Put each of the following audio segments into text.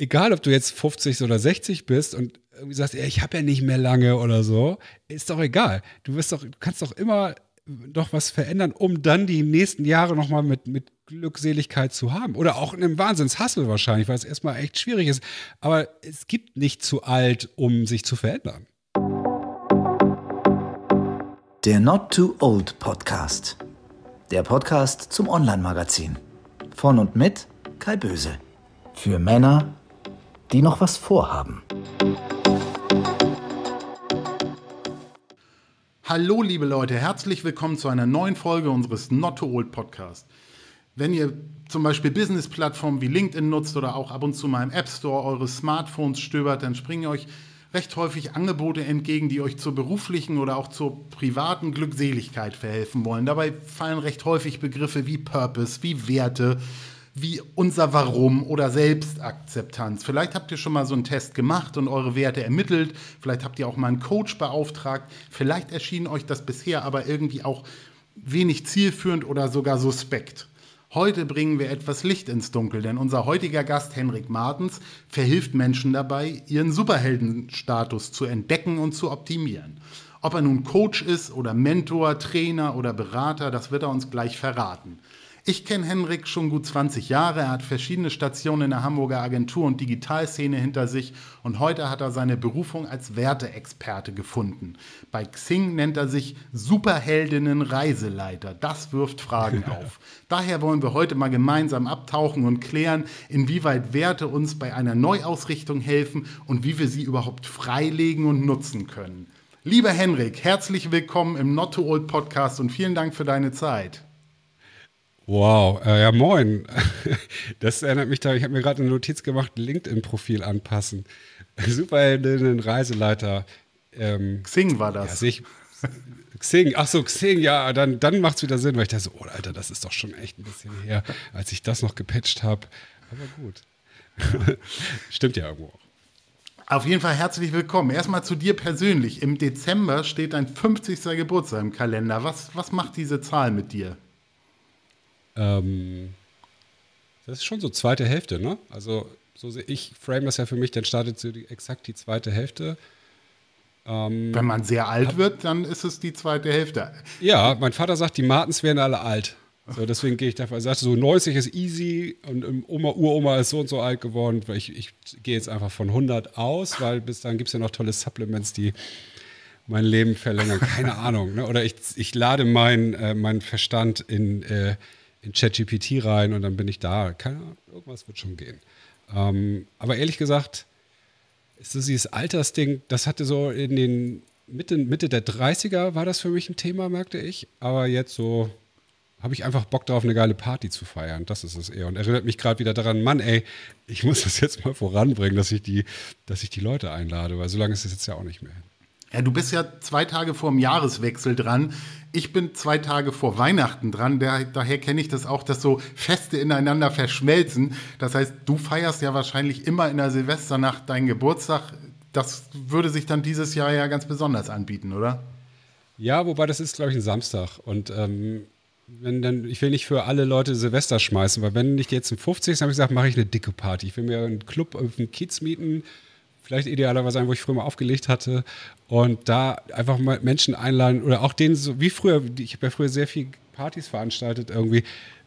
egal ob du jetzt 50 oder 60 bist und irgendwie sagst, ja, ich habe ja nicht mehr lange oder so, ist doch egal. Du wirst doch, kannst doch immer noch was verändern, um dann die nächsten Jahre nochmal mit, mit Glückseligkeit zu haben. Oder auch in einem Wahnsinnshassel wahrscheinlich, weil es erstmal echt schwierig ist. Aber es gibt nicht zu alt, um sich zu verändern. Der Not Too Old Podcast. Der Podcast zum Online-Magazin. Von und mit Kai Böse. Für Männer, die noch was vorhaben. Hallo liebe Leute, herzlich willkommen zu einer neuen Folge unseres Not Too Old Podcast. Wenn ihr zum Beispiel Business-Plattformen wie LinkedIn nutzt oder auch ab und zu mal im App Store eures Smartphones stöbert, dann springen euch recht häufig Angebote entgegen, die euch zur beruflichen oder auch zur privaten Glückseligkeit verhelfen wollen. Dabei fallen recht häufig Begriffe wie Purpose, wie Werte, wie unser Warum oder Selbstakzeptanz. Vielleicht habt ihr schon mal so einen Test gemacht und eure Werte ermittelt. Vielleicht habt ihr auch mal einen Coach beauftragt. Vielleicht erschien euch das bisher aber irgendwie auch wenig zielführend oder sogar suspekt. Heute bringen wir etwas Licht ins Dunkel, denn unser heutiger Gast Henrik Martens verhilft Menschen dabei, ihren Superheldenstatus zu entdecken und zu optimieren. Ob er nun Coach ist oder Mentor, Trainer oder Berater, das wird er uns gleich verraten. Ich kenne Henrik schon gut 20 Jahre. Er hat verschiedene Stationen in der Hamburger Agentur- und Digitalszene hinter sich und heute hat er seine Berufung als Werteexperte gefunden. Bei Xing nennt er sich Superheldinnen Reiseleiter. Das wirft Fragen auf. Daher wollen wir heute mal gemeinsam abtauchen und klären, inwieweit Werte uns bei einer Neuausrichtung helfen und wie wir sie überhaupt freilegen und nutzen können. Lieber Henrik, herzlich willkommen im Not to Old Podcast und vielen Dank für deine Zeit. Wow, äh, ja moin. Das erinnert mich da, ich habe mir gerade eine Notiz gemacht, LinkedIn-Profil anpassen. Superheldinnen, Reiseleiter. Ähm, Xing war das. Ja, ich, Xing, ach so, Xing, ja, dann, dann macht es wieder Sinn, weil ich dachte so, oh Alter, das ist doch schon echt ein bisschen her, als ich das noch gepatcht habe. Aber gut. Stimmt ja irgendwo auch. Auf jeden Fall herzlich willkommen. Erstmal zu dir persönlich. Im Dezember steht dein 50. Geburtstag im Kalender. Was, was macht diese Zahl mit dir? Ähm, das ist schon so zweite Hälfte, ne? Also so sehe ich, frame das ja für mich, dann startet so die, exakt die zweite Hälfte. Ähm, Wenn man sehr alt wird, dann ist es die zweite Hälfte. Ja, mein Vater sagt, die Martens werden alle alt. So, deswegen gehe ich davon. Er sagt, so 90 ist easy und Oma, Uroma ist so und so alt geworden. Ich, ich gehe jetzt einfach von 100 aus, weil bis dann gibt es ja noch tolle Supplements, die mein Leben verlängern. Keine Ahnung. Ne? Oder ich, ich lade meinen äh, mein Verstand in äh, in ChatGPT rein und dann bin ich da. Keine Ahnung, irgendwas wird schon gehen. Ähm, aber ehrlich gesagt, ist das dieses Altersding, das hatte so in den Mitte, Mitte der 30er war das für mich ein Thema, merkte ich. Aber jetzt so habe ich einfach Bock darauf, eine geile Party zu feiern. Das ist es eher. Und erinnert mich gerade wieder daran, Mann, ey, ich muss das jetzt mal voranbringen, dass ich die, dass ich die Leute einlade, weil so lange ist es jetzt ja auch nicht mehr. Ja, du bist ja zwei Tage vor dem Jahreswechsel dran. Ich bin zwei Tage vor Weihnachten dran. Der, daher kenne ich das auch, dass so Feste ineinander verschmelzen. Das heißt, du feierst ja wahrscheinlich immer in der Silvesternacht deinen Geburtstag. Das würde sich dann dieses Jahr ja ganz besonders anbieten, oder? Ja, wobei das ist, glaube ich, ein Samstag. Und ähm, wenn dann, ich will nicht für alle Leute Silvester schmeißen, weil wenn nicht jetzt ein 50. habe ich gesagt, mache ich eine dicke Party. Ich will mir einen Club auf den Kiez mieten vielleicht idealerweise ein, wo ich früher mal aufgelegt hatte und da einfach mal Menschen einladen oder auch denen so wie früher, ich habe ja früher sehr viel Partys veranstaltet irgendwie.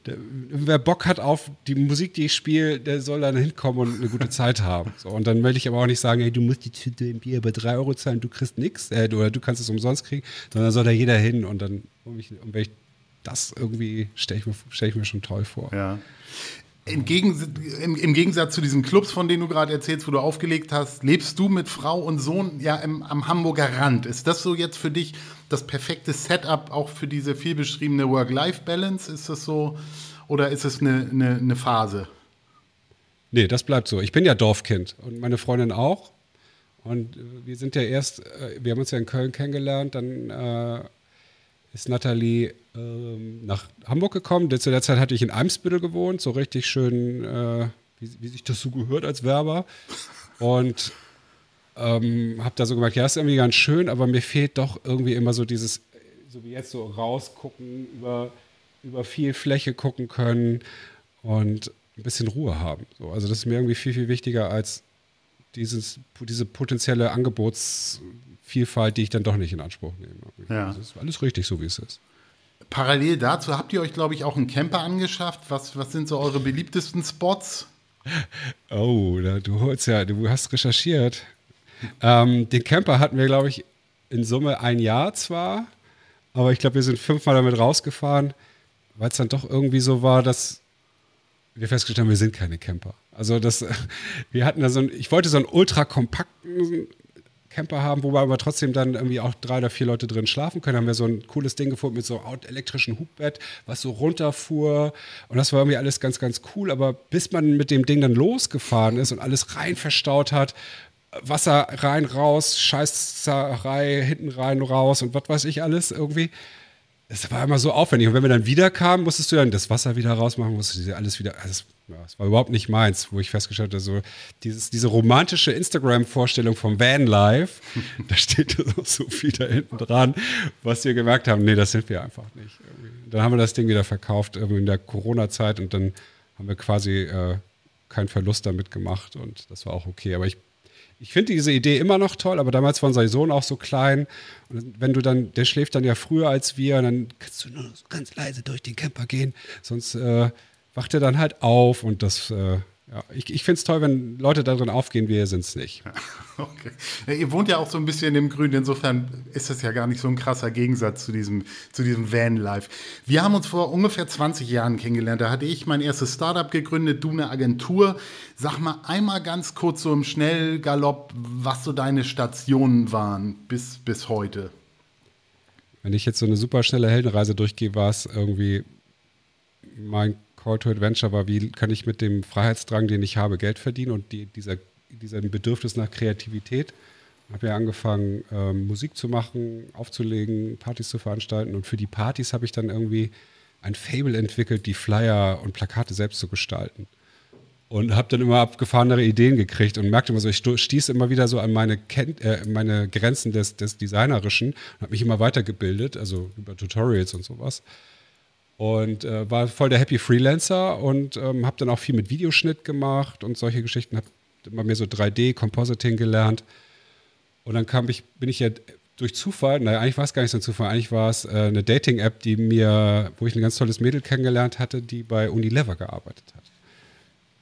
Wer Bock hat auf die Musik, die ich spiele, der soll dann hinkommen und eine gute Zeit haben. So, und dann will ich aber auch nicht sagen, hey, du musst die Tüte im Bier bei drei Euro zahlen, du kriegst nichts äh, oder du kannst es umsonst kriegen, sondern soll da jeder hin und dann, und, ich, und wenn ich das irgendwie stelle ich, stell ich mir schon toll vor. Ja. Im, Gegensatz, im, im, Gegensatz zu diesen Clubs, von denen du gerade erzählst, wo du aufgelegt hast, lebst du mit Frau und Sohn ja im, am Hamburger Rand. Ist das so jetzt für dich das perfekte Setup auch für diese viel beschriebene Work-Life-Balance? Ist das so oder ist es eine, eine, eine, Phase? Nee, das bleibt so. Ich bin ja Dorfkind und meine Freundin auch. Und wir sind ja erst, äh, wir haben uns ja in Köln kennengelernt, dann äh, ist Nathalie ähm, nach Hamburg gekommen. Zu der Zeit hatte ich in Eimsbüttel gewohnt, so richtig schön, äh, wie, wie, sich das so gehört als Werber. Und ähm, habe da so gemerkt, ja, ist irgendwie ganz schön, aber mir fehlt doch irgendwie immer so dieses, so wie jetzt so rausgucken, über, über viel Fläche gucken können. Und ein bisschen Ruhe haben. So, also das ist mir irgendwie viel, viel wichtiger als dieses, diese potenzielle Angebotsvielfalt, die ich dann doch nicht in Anspruch nehme. Ja. Das ist alles richtig, so wie es ist. Parallel dazu habt ihr euch, glaube ich, auch einen Camper angeschafft. Was, was sind so eure beliebtesten Spots? Oh, da, du holst ja, du hast recherchiert. Ähm, den Camper hatten wir, glaube ich, in Summe ein Jahr zwar, aber ich glaube, wir sind fünfmal damit rausgefahren, weil es dann doch irgendwie so war, dass wir festgestellt haben, wir sind keine Camper. Also das, wir hatten da so ein, ich wollte so einen ultra kompakten Camper haben, wo wir aber trotzdem dann irgendwie auch drei oder vier Leute drin schlafen können. Haben wir so ein cooles Ding gefunden mit so einem elektrischen Hubbett, was so runterfuhr. Und das war irgendwie alles ganz, ganz cool. Aber bis man mit dem Ding dann losgefahren ist und alles rein verstaut hat, Wasser rein, raus, Scheißerei, hinten rein, raus und was weiß ich alles irgendwie. Es war immer so aufwendig. Und wenn wir dann wieder kamen, musstest du dann das Wasser wieder rausmachen, musstest du alles wieder. Also ja, es war überhaupt nicht meins, wo ich festgestellt habe, so dieses, diese romantische Instagram-Vorstellung vom Vanlife, da steht so viel da hinten dran, was wir gemerkt haben, nee, das sind wir einfach nicht. Dann haben wir das Ding wieder verkauft in der Corona-Zeit und dann haben wir quasi äh, keinen Verlust damit gemacht und das war auch okay. Aber ich ich finde diese Idee immer noch toll, aber damals war unser Sohn auch so klein. Und wenn du dann, der schläft dann ja früher als wir, dann kannst du nur ganz leise durch den Camper gehen, sonst äh, wacht er dann halt auf und das, äh, ja, ich, ich finde es toll, wenn Leute darin aufgehen, wir sind es nicht. Okay. Ja, ihr wohnt ja auch so ein bisschen im Grün, insofern ist das ja gar nicht so ein krasser Gegensatz zu diesem, zu diesem Van-Life. Wir haben uns vor ungefähr 20 Jahren kennengelernt. Da hatte ich mein erstes Startup gegründet, du eine Agentur. Sag mal einmal ganz kurz so im Schnellgalopp, was so deine Stationen waren bis, bis heute. Wenn ich jetzt so eine super schnelle Heldenreise durchgehe, war es irgendwie mein Call to Adventure war, wie kann ich mit dem Freiheitsdrang, den ich habe, Geld verdienen und die, dieser, dieser Bedürfnis nach Kreativität. Ich habe ja angefangen, ähm, Musik zu machen, aufzulegen, Partys zu veranstalten und für die Partys habe ich dann irgendwie ein Fable entwickelt, die Flyer und Plakate selbst zu gestalten. Und habe dann immer abgefahrenere Ideen gekriegt und merkte immer so, ich stieß immer wieder so an meine, Ken äh, meine Grenzen des, des Designerischen und habe mich immer weitergebildet, also über Tutorials und sowas und äh, war voll der Happy Freelancer und ähm, habe dann auch viel mit Videoschnitt gemacht und solche Geschichten. Habe immer mehr so 3D-Compositing gelernt. Und dann kam ich, bin ich ja durch Zufall, naja, eigentlich war es gar nicht so ein Zufall, eigentlich war es äh, eine Dating-App, die mir, wo ich ein ganz tolles Mädel kennengelernt hatte, die bei Unilever gearbeitet hat.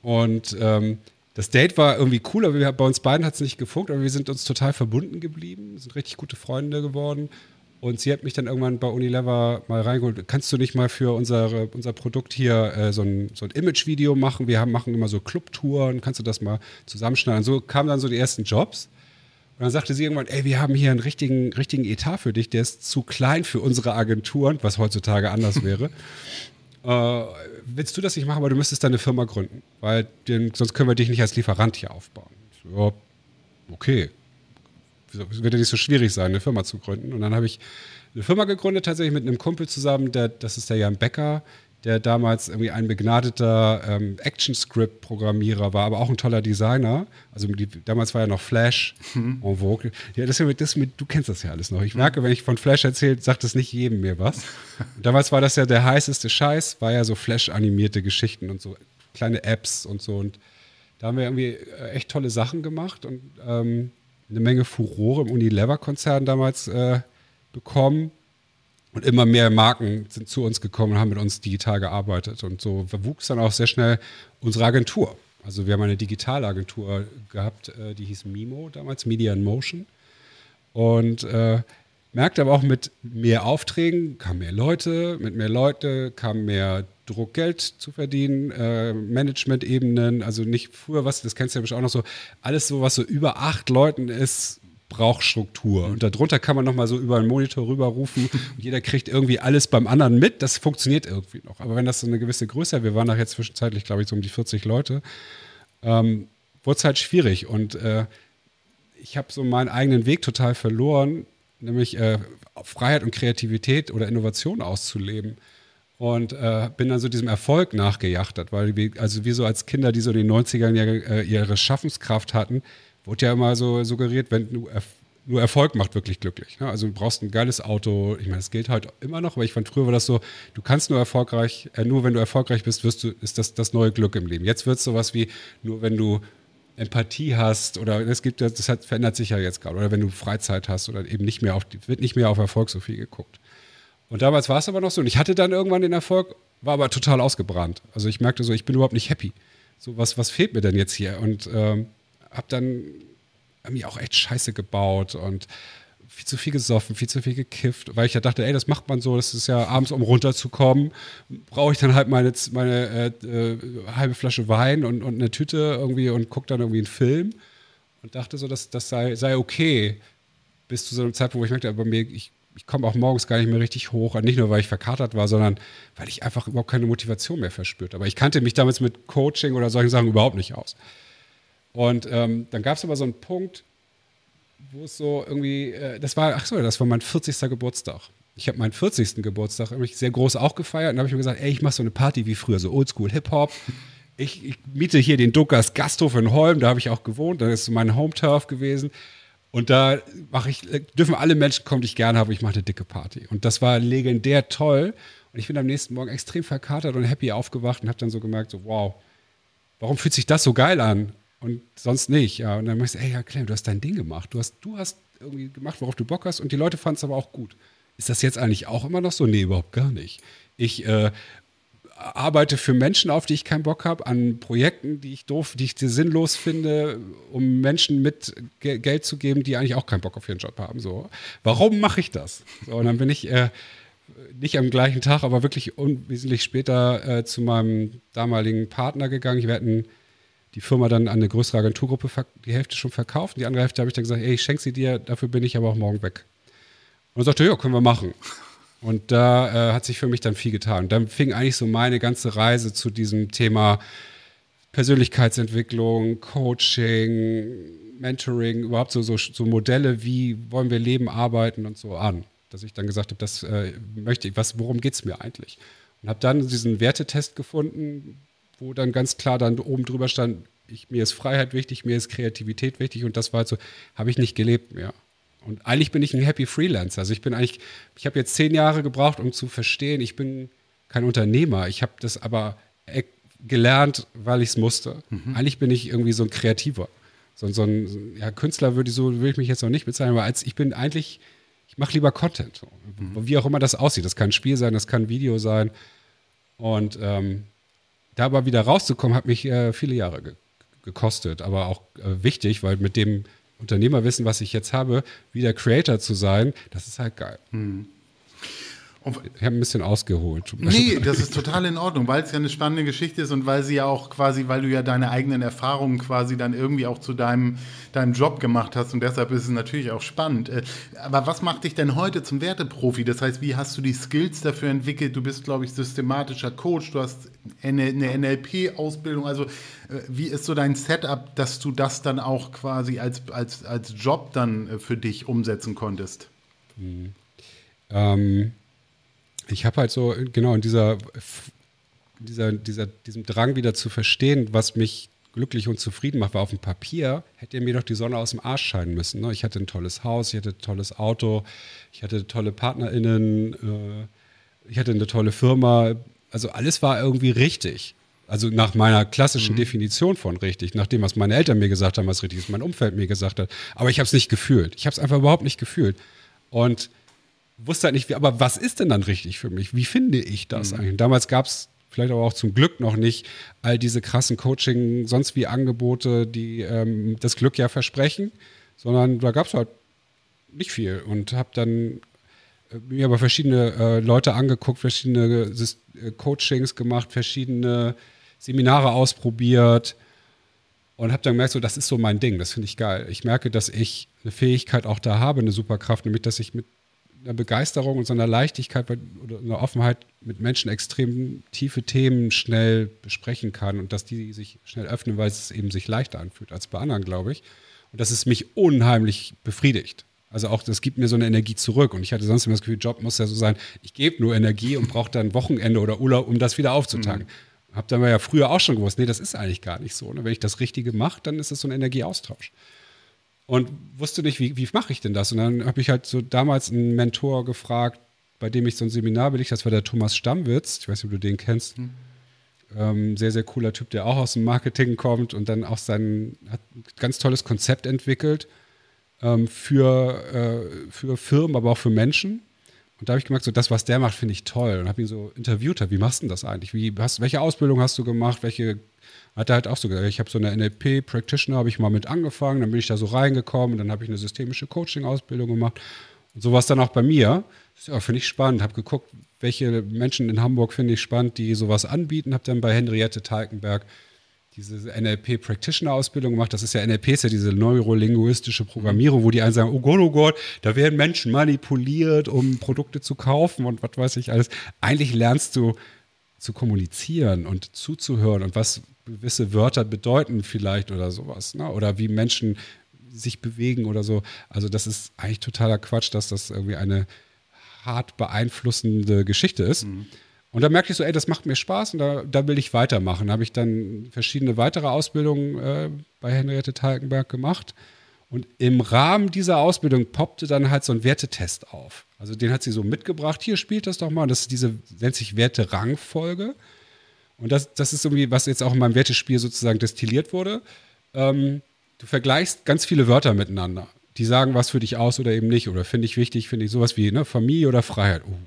Und ähm, das Date war irgendwie cool, aber wir, bei uns beiden hat es nicht gefunkt, aber wir sind uns total verbunden geblieben, sind richtig gute Freunde geworden und sie hat mich dann irgendwann bei Unilever mal reingeholt. Kannst du nicht mal für unsere, unser Produkt hier äh, so ein, so ein Image-Video machen? Wir haben, machen immer so Clubtouren. Kannst du das mal zusammenschneiden? So kamen dann so die ersten Jobs. Und dann sagte sie irgendwann, ey, wir haben hier einen richtigen, richtigen Etat für dich, der ist zu klein für unsere Agenturen, was heutzutage anders wäre. äh, willst du das nicht machen, aber du müsstest deine Firma gründen, weil den, sonst können wir dich nicht als Lieferant hier aufbauen. So, okay, es wird ja nicht so schwierig sein, eine Firma zu gründen. Und dann habe ich eine Firma gegründet, tatsächlich mit einem Kumpel zusammen, der, das ist der Jan Becker, der damals irgendwie ein begnadeter ähm, Action-Script-Programmierer war, aber auch ein toller Designer. Also die, damals war ja noch Flash mhm. en vogue. Ja, das, das mit, du kennst das ja alles noch. Ich merke, wenn ich von Flash erzähle, sagt das nicht jedem mir was. Und damals war das ja der heißeste Scheiß, war ja so Flash-animierte Geschichten und so kleine Apps und so. Und da haben wir irgendwie äh, echt tolle Sachen gemacht und ähm, eine Menge Furore im Unilever-Konzern damals äh, bekommen. Und immer mehr Marken sind zu uns gekommen und haben mit uns digital gearbeitet. Und so wuchs dann auch sehr schnell unsere Agentur. Also wir haben eine Digitalagentur gehabt, äh, die hieß Mimo damals, Media in Motion. Und äh, merkte aber auch mit mehr Aufträgen kamen mehr Leute, mit mehr Leute kam mehr Druck, Geld zu verdienen, äh, Management-Ebenen, also nicht früher was, das kennst du ja bestimmt auch noch so, alles so, was so über acht Leuten ist, braucht Struktur. Und darunter kann man nochmal so über einen Monitor rüberrufen und jeder kriegt irgendwie alles beim anderen mit. Das funktioniert irgendwie noch. Aber wenn das so eine gewisse Größe wir waren nachher zwischenzeitlich, glaube ich, so um die 40 Leute, ähm, wurde es halt schwierig. Und äh, ich habe so meinen eigenen Weg total verloren, nämlich äh, Freiheit und Kreativität oder Innovation auszuleben. Und äh, bin dann so diesem Erfolg nachgejachtet, weil wir, also wir so als Kinder, die so in den 90ern ja äh, ihre Schaffenskraft hatten, wurde ja immer so suggeriert, wenn du nur Erfolg macht wirklich glücklich. Ne? Also du brauchst ein geiles Auto. Ich meine, das gilt halt immer noch, aber ich fand früher war das so, du kannst nur erfolgreich, äh, nur wenn du erfolgreich bist, wirst du, ist das das neue Glück im Leben. Jetzt wird es sowas wie, nur wenn du Empathie hast oder es gibt das hat, verändert sich ja jetzt gerade oder wenn du Freizeit hast oder eben nicht mehr auf wird nicht mehr auf Erfolg so viel geguckt. Und damals war es aber noch so und ich hatte dann irgendwann den Erfolg, war aber total ausgebrannt. Also ich merkte so, ich bin überhaupt nicht happy. So was was fehlt mir denn jetzt hier und ähm, habe dann hab mich auch echt Scheiße gebaut und viel zu viel gesoffen, viel zu viel gekifft, weil ich ja dachte, ey, das macht man so, das ist ja abends, um runterzukommen, brauche ich dann halt meine, meine äh, äh, halbe Flasche Wein und, und eine Tüte irgendwie und gucke dann irgendwie einen Film und dachte so, dass das sei, sei okay, bis zu so einem Zeitpunkt, wo ich merkte, aber mir, ich, ich komme auch morgens gar nicht mehr richtig hoch, nicht nur, weil ich verkatert war, sondern weil ich einfach überhaupt keine Motivation mehr verspürt. Aber ich kannte mich damals mit Coaching oder solchen Sachen überhaupt nicht aus. Und ähm, dann gab es aber so einen Punkt, wo es so irgendwie, äh, das war, ach so, das war mein 40. Geburtstag. Ich habe meinen 40. Geburtstag nämlich sehr groß auch gefeiert und habe ich mir gesagt, ey, ich mache so eine Party wie früher, so Oldschool Hip-Hop. Ich, ich, miete hier den Duckers Gasthof in Holm, da habe ich auch gewohnt, da ist mein Home-Turf gewesen. Und da mache ich, dürfen alle Menschen kommen, die ich gerne habe, ich mache eine dicke Party. Und das war legendär toll. Und ich bin am nächsten Morgen extrem verkatert und happy aufgewacht und habe dann so gemerkt, so wow, warum fühlt sich das so geil an? Und sonst nicht. Ja. Und dann meinst du, ey, ja, Clem, du hast dein Ding gemacht. Du hast, du hast irgendwie gemacht, worauf du Bock hast und die Leute fanden es aber auch gut. Ist das jetzt eigentlich auch immer noch so? Nee, überhaupt gar nicht. Ich äh, arbeite für Menschen, auf die ich keinen Bock habe, an Projekten, die ich doof, die ich sinnlos finde, um Menschen mit Ge Geld zu geben, die eigentlich auch keinen Bock auf ihren Job haben. So, warum mache ich das? So, und dann bin ich äh, nicht am gleichen Tag, aber wirklich unwesentlich später äh, zu meinem damaligen Partner gegangen. Wir hatten die Firma dann an eine größere Agenturgruppe die Hälfte schon verkauft. Die andere Hälfte habe ich dann gesagt, ey, ich schenke sie dir, dafür bin ich aber auch morgen weg. Und er sagte, ja, können wir machen. Und da äh, hat sich für mich dann viel getan. Und dann fing eigentlich so meine ganze Reise zu diesem Thema Persönlichkeitsentwicklung, Coaching, Mentoring, überhaupt so, so, so Modelle, wie wollen wir leben, arbeiten und so an. Dass ich dann gesagt habe, das äh, möchte ich, was, worum geht es mir eigentlich? Und habe dann diesen Wertetest gefunden, wo dann ganz klar dann oben drüber stand, ich, mir ist Freiheit wichtig, mir ist Kreativität wichtig und das war halt so, habe ich nicht gelebt mehr. Und eigentlich bin ich ein Happy Freelancer. Also ich bin eigentlich, ich habe jetzt zehn Jahre gebraucht, um zu verstehen, ich bin kein Unternehmer. Ich habe das aber e-, gelernt, weil ich es musste. Mhm. Eigentlich bin ich irgendwie so ein Kreativer. So, so ein ja, Künstler würde ich so will ich mich jetzt noch nicht bezeichnen, aber als ich bin eigentlich, ich mache lieber Content. Mhm. Wie auch immer das aussieht. Das kann ein Spiel sein, das kann ein Video sein. Und ähm, da aber wieder rauszukommen, hat mich äh, viele Jahre ge gekostet, aber auch äh, wichtig, weil mit dem Unternehmerwissen, was ich jetzt habe, wieder Creator zu sein, das ist halt geil. Hm. Ich habe ein bisschen ausgeholt. Nee, das ist total in Ordnung, weil es ja eine spannende Geschichte ist und weil sie ja auch quasi, weil du ja deine eigenen Erfahrungen quasi dann irgendwie auch zu deinem, deinem Job gemacht hast und deshalb ist es natürlich auch spannend. Äh, aber was macht dich denn heute zum Werteprofi? Das heißt, wie hast du die Skills dafür entwickelt? Du bist, glaube ich, systematischer Coach, du hast eine, NLP-Ausbildung. Also, äh, wie ist so dein Setup, dass du das dann auch quasi als, als, als Job dann äh, für dich umsetzen konntest? Mhm. Ähm ich habe halt so, genau, in dieser, dieser, dieser, diesem Drang wieder zu verstehen, was mich glücklich und zufrieden macht, weil auf dem Papier hätte mir doch die Sonne aus dem Arsch scheinen müssen. Ne? Ich hatte ein tolles Haus, ich hatte ein tolles Auto, ich hatte tolle PartnerInnen, äh, ich hatte eine tolle Firma. Also alles war irgendwie richtig. Also nach meiner klassischen mhm. Definition von richtig, nach dem, was meine Eltern mir gesagt haben, was richtig ist, mein Umfeld mir gesagt hat. Aber ich habe es nicht gefühlt. Ich habe es einfach überhaupt nicht gefühlt. Und wusste halt nicht, wie, aber was ist denn dann richtig für mich? Wie finde ich das mhm. eigentlich? damals gab es vielleicht aber auch zum Glück noch nicht all diese krassen Coaching, sonst wie Angebote, die ähm, das Glück ja versprechen, sondern da gab es halt nicht viel und habe dann mir aber verschiedene äh, Leute angeguckt, verschiedene äh, Coachings gemacht, verschiedene Seminare ausprobiert und habe dann gemerkt, so das ist so mein Ding, das finde ich geil. Ich merke, dass ich eine Fähigkeit auch da habe, eine Superkraft, nämlich dass ich mit einer Begeisterung und so einer Leichtigkeit oder einer Offenheit mit Menschen extrem tiefe Themen schnell besprechen kann und dass die sich schnell öffnen, weil es eben sich leichter anfühlt als bei anderen, glaube ich. Und dass es mich unheimlich befriedigt. Also auch, das gibt mir so eine Energie zurück. Und ich hatte sonst immer das Gefühl, Job muss ja so sein, ich gebe nur Energie und brauche dann Wochenende oder Urlaub, um das wieder aufzutanken. Mhm. Hab dann ja früher auch schon gewusst, nee, das ist eigentlich gar nicht so. Ne? Wenn ich das Richtige mache, dann ist das so ein Energieaustausch. und wusste nicht, wie, wie mache ich denn das? Und dann habe ich halt so damals einen Mentor gefragt, bei dem ich so ein Seminar belegt, das war der Thomas Stammwitz, ich weiß nicht, ob du den kennst. Hm. Ähm, sehr, sehr cooler Typ, der auch aus dem Marketing kommt und dann auch sein, hat ein ganz tolles Konzept entwickelt ähm, für, äh, für Firmen, aber auch für Menschen. Und da habe ich gemerkt, so das, was der macht, finde ich toll. Und habe ihn so interviewt, wie machst du das eigentlich? Wie, hast, welche Ausbildung hast du gemacht? Welche hat er halt auch so gesagt, ich habe so eine NLP Practitioner, habe ich mal mit angefangen, dann bin ich da so reingekommen, dann habe ich eine systemische Coaching-Ausbildung gemacht und so war es dann auch bei mir. Ja, finde ich spannend. Habe geguckt, welche Menschen in Hamburg finde ich spannend, die sowas anbieten. Habe dann bei Henriette Talkenberg diese NLP Practitioner Ausbildung gemacht. Das ist ja NLP, ist ja diese neurolinguistische Programmierung, wo die einen sagen, oh Gott, oh Gott, da werden Menschen manipuliert, um Produkte zu kaufen und was weiß ich alles. Eigentlich lernst du zu kommunizieren und zuzuhören und was gewisse Wörter bedeuten vielleicht oder sowas. Ne? Oder wie Menschen sich bewegen oder so. Also das ist eigentlich totaler Quatsch, dass das irgendwie eine hart beeinflussende Geschichte ist. Mhm. Und da merkte ich so, ey, das macht mir Spaß und da, da will ich weitermachen. Da habe ich dann verschiedene weitere Ausbildungen äh, bei Henriette Talkenberg gemacht. Und im Rahmen dieser Ausbildung poppte dann halt so ein Wertetest auf. Also den hat sie so mitgebracht. Hier spielt das doch mal. Und das ist diese, nennt sich Werte-Rangfolge. Und das, das ist irgendwie, was jetzt auch in meinem Wertespiel sozusagen destilliert wurde. Ähm, du vergleichst ganz viele Wörter miteinander. Die sagen was für dich aus oder eben nicht. Oder finde ich wichtig, finde ich sowas wie ne, Familie oder Freiheit. Oh,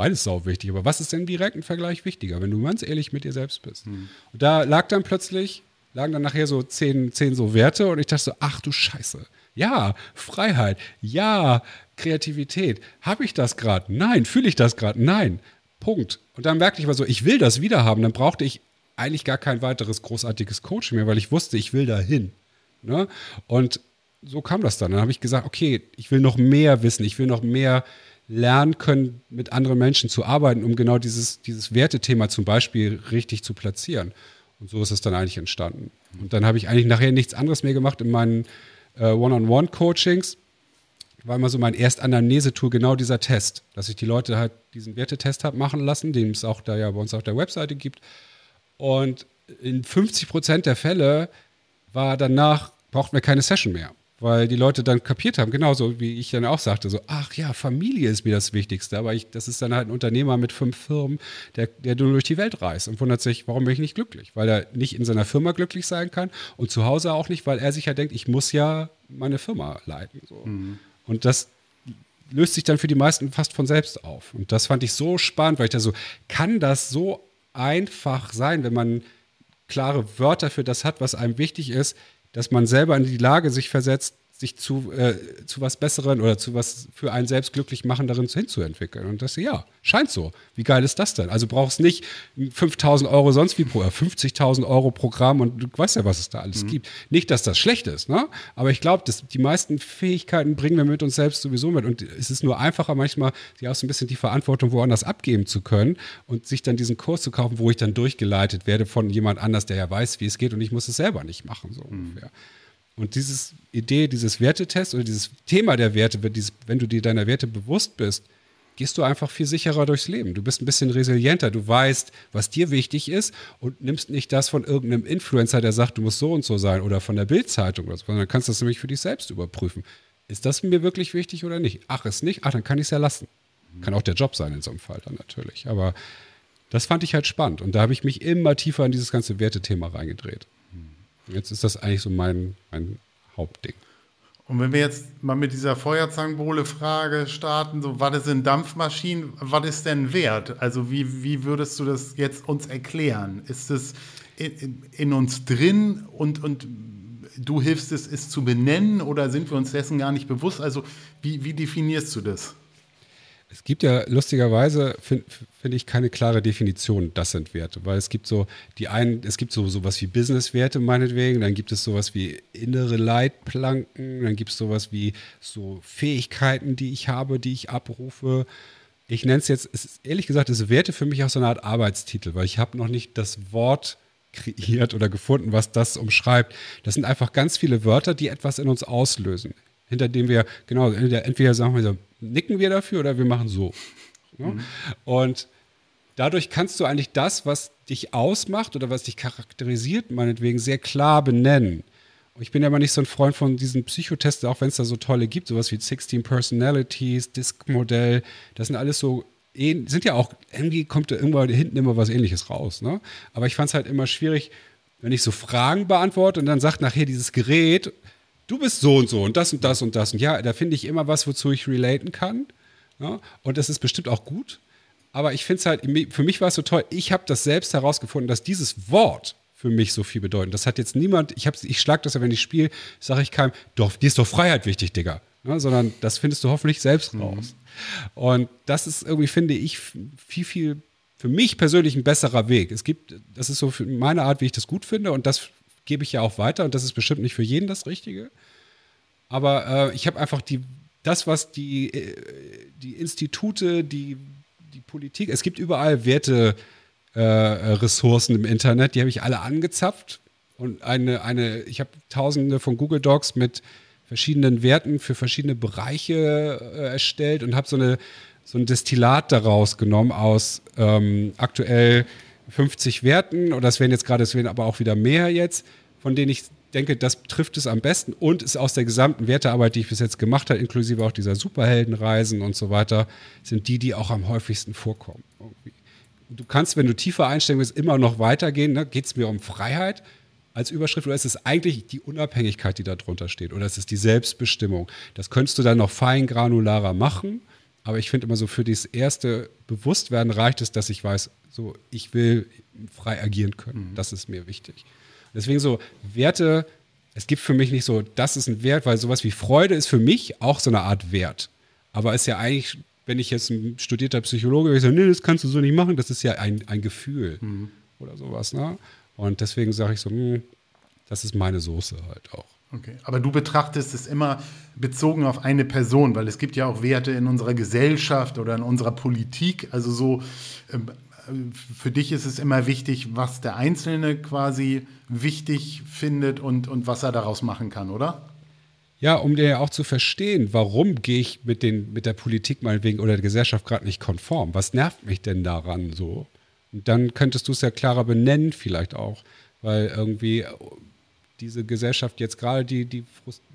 beides sau wichtig. Aber was ist denn direkt im Vergleich wichtiger, wenn du ganz ehrlich mit dir selbst bist? Mhm. Und da lag dann plötzlich, lagen dann nachher so zehn, zehn so Werte und ich dachte so, ach du Scheiße. Ja, Freiheit. Ja, Kreativität. Habe ich das gerade? Nein. Fühle ich das gerade? Nein. Punkt. Und dann merkte ich mal so, ich will das wieder haben. Dann brauchte ich eigentlich gar kein weiteres großartiges Coaching mehr, weil ich wusste, ich will dahin. Ne? Und so kam das dann. Dann habe ich gesagt, okay, ich will noch mehr wissen, ich will noch mehr lernen können, mit anderen Menschen zu arbeiten, um genau dieses, dieses Wertethema zum Beispiel richtig zu platzieren. Und so ist es dann eigentlich entstanden. Und dann habe ich eigentlich nachher nichts anderes mehr gemacht in meinen äh, One-on-One-Coachings. War immer so mein Erstanamnese-Tool, genau dieser Test, dass ich die Leute halt diesen Wertetest habe machen lassen, den es auch da ja bei uns auf der Webseite gibt. Und in 50 Prozent der Fälle war danach, brauchten wir keine Session mehr weil die Leute dann kapiert haben, genauso wie ich dann auch sagte, so, ach ja, Familie ist mir das Wichtigste, aber ich, das ist dann halt ein Unternehmer mit fünf Firmen, der, der nur durch die Welt reist und wundert sich, warum bin ich nicht glücklich? Weil er nicht in seiner Firma glücklich sein kann und zu Hause auch nicht, weil er sich ja denkt, ich muss ja meine Firma leiten. So. Mhm. Und das löst sich dann für die meisten fast von selbst auf. Und das fand ich so spannend, weil ich da so, kann das so einfach sein, wenn man klare Wörter für das hat, was einem wichtig ist, dass man selber in die Lage sich versetzt, sich zu, äh, zu was Besseren oder zu was für einen selbst glücklich machenderen hinzuentwickeln. Und das, ja, scheint so. Wie geil ist das denn? Also brauchst nicht 5000 Euro sonst wie pro, 50.000 Euro Programm und du weißt ja, was es da alles mhm. gibt. Nicht, dass das schlecht ist, ne? Aber ich glaube, die meisten Fähigkeiten bringen wir mit uns selbst sowieso mit. Und es ist nur einfacher manchmal, sich auch so ein bisschen die Verantwortung woanders abgeben zu können und sich dann diesen Kurs zu kaufen, wo ich dann durchgeleitet werde von jemand anders, der ja weiß, wie es geht und ich muss es selber nicht machen, so mhm. ungefähr. Und diese Idee, dieses Wertetest oder dieses Thema der Werte, dieses, wenn du dir deiner Werte bewusst bist, gehst du einfach viel sicherer durchs Leben. Du bist ein bisschen resilienter. Du weißt, was dir wichtig ist und nimmst nicht das von irgendeinem Influencer, der sagt, du musst so und so sein oder von der Bildzeitung oder so, sondern kannst das nämlich für dich selbst überprüfen. Ist das mir wirklich wichtig oder nicht? Ach, ist nicht? Ach, dann kann ich es ja lassen. Kann auch der Job sein in so einem Fall dann natürlich. Aber das fand ich halt spannend. Und da habe ich mich immer tiefer in dieses ganze Wertethema reingedreht. Jetzt ist das eigentlich so mein, mein Hauptding. Und wenn wir jetzt mal mit dieser Feuerzangenbowle-Frage starten, so was sind Dampfmaschinen, was ist denn wert? Also wie, wie würdest du das jetzt uns erklären? Ist es in, in, uns drin und, und du hilfst es, es zu benennen oder sind wir uns dessen gar nicht bewusst? Also wie, wie definierst du das? Es gibt ja lustigerweise, finde find ich, keine klare Definition, das sind Werte, weil es gibt so die einen, es gibt so sowas wie Businesswerte meinetwegen, dann gibt es sowas wie innere Leitplanken, dann gibt es sowas wie so Fähigkeiten, die ich habe, die ich abrufe. Ich nenne es jetzt, es ist, ehrlich gesagt, es Werte für mich auch so eine Art Arbeitstitel, weil ich habe noch nicht das Wort kreiert oder gefunden, was das umschreibt. Das sind einfach ganz viele Wörter, die etwas in uns auslösen hinter dem wir, genau, entweder sagen wir so, nicken wir dafür oder wir machen so. Mhm. Und dadurch kannst du eigentlich das, was dich ausmacht oder was dich charakterisiert, meinetwegen sehr klar benennen. Ich bin ja immer nicht so ein Freund von diesen Psychotests, auch wenn es da so tolle gibt, sowas wie 16 Personalities, Disk-Modell. Das sind alles so, sind ja auch, irgendwie kommt da irgendwann hinten immer was ähnliches raus. Ne? Aber ich fand es halt immer schwierig, wenn ich so Fragen beantworte und dann sagt nachher dieses Gerät, du bist so und so und das und das und das. Und ja, da finde ich immer was, wozu ich relaten kann. Ja? Und das ist bestimmt auch gut. Aber ich finde es halt, für mich war es so toll, ich habe das selbst herausgefunden, dass dieses Wort für mich so viel bedeutet. Das hat jetzt niemand, ich, ich schlage das ja, wenn ich spiele, sage ich keinem, doch, dir ist doch Freiheit wichtig, Digga. Ja, sondern das findest du hoffentlich selbst mhm. raus. Mhm. Und das ist irgendwie, finde ich, viel, viel für mich persönlich ein besserer Weg. Es gibt, das ist so meine Art, wie ich das gut finde und das gebe ich ja auch weiter und das ist bestimmt nicht für jeden das Richtige. Aber äh, ich habe einfach die, das, was die, äh, die Institute, die, die Politik, es gibt überall Werte, äh, Ressourcen im Internet, die habe ich alle angezapft und eine, eine, ich habe tausende von Google Docs mit verschiedenen Werten für verschiedene Bereiche äh, erstellt und habe so eine so ein Destillat daraus genommen aus ähm, aktuell 50 Werten oder es werden jetzt gerade, es werden aber auch wieder mehr jetzt, von denen ich denke, das trifft es am besten und ist aus der gesamten Wertearbeit, die ich bis jetzt gemacht habe, inklusive auch dieser Superheldenreisen und so weiter, sind die, die auch am häufigsten vorkommen. Irgendwie. Du kannst, wenn du tiefer einsteigen willst, immer noch weitergehen. Ne? Geht es mir um Freiheit als Überschrift oder ist es eigentlich die Unabhängigkeit, die darunter steht? Oder ist es die Selbstbestimmung? Das könntest du dann noch fein granularer machen. Aber ich finde immer so für das erste Bewusstwerden reicht es, dass ich weiß, so ich will frei agieren können. Mhm. Das ist mir wichtig. Deswegen so Werte, es gibt für mich nicht so, das ist ein Wert, weil sowas wie Freude ist für mich auch so eine Art Wert. Aber ist ja eigentlich, wenn ich jetzt ein studierter Psychologe wäre, so, nee, das kannst du so nicht machen, das ist ja ein, ein Gefühl mhm. oder sowas. Ne? Und deswegen sage ich so, mh, hm, das ist meine Soße halt auch. Okay, aber du betrachtest es immer bezogen auf eine Person, weil es gibt ja auch Werte in unserer Gesellschaft oder in unserer Politik. Also so, ähm, für dich ist es immer wichtig, was der Einzelne quasi wichtig findet und, und was er daraus machen kann, oder? Ja, um dir ja auch zu verstehen, warum gehe ich mit, den, mit der Politik meinetwegen oder der Gesellschaft gerade nicht konform? Was nervt mich denn daran so? Und dann könntest du es ja klarer benennen, vielleicht auch. Weil irgendwie diese Gesellschaft jetzt gerade, die, die,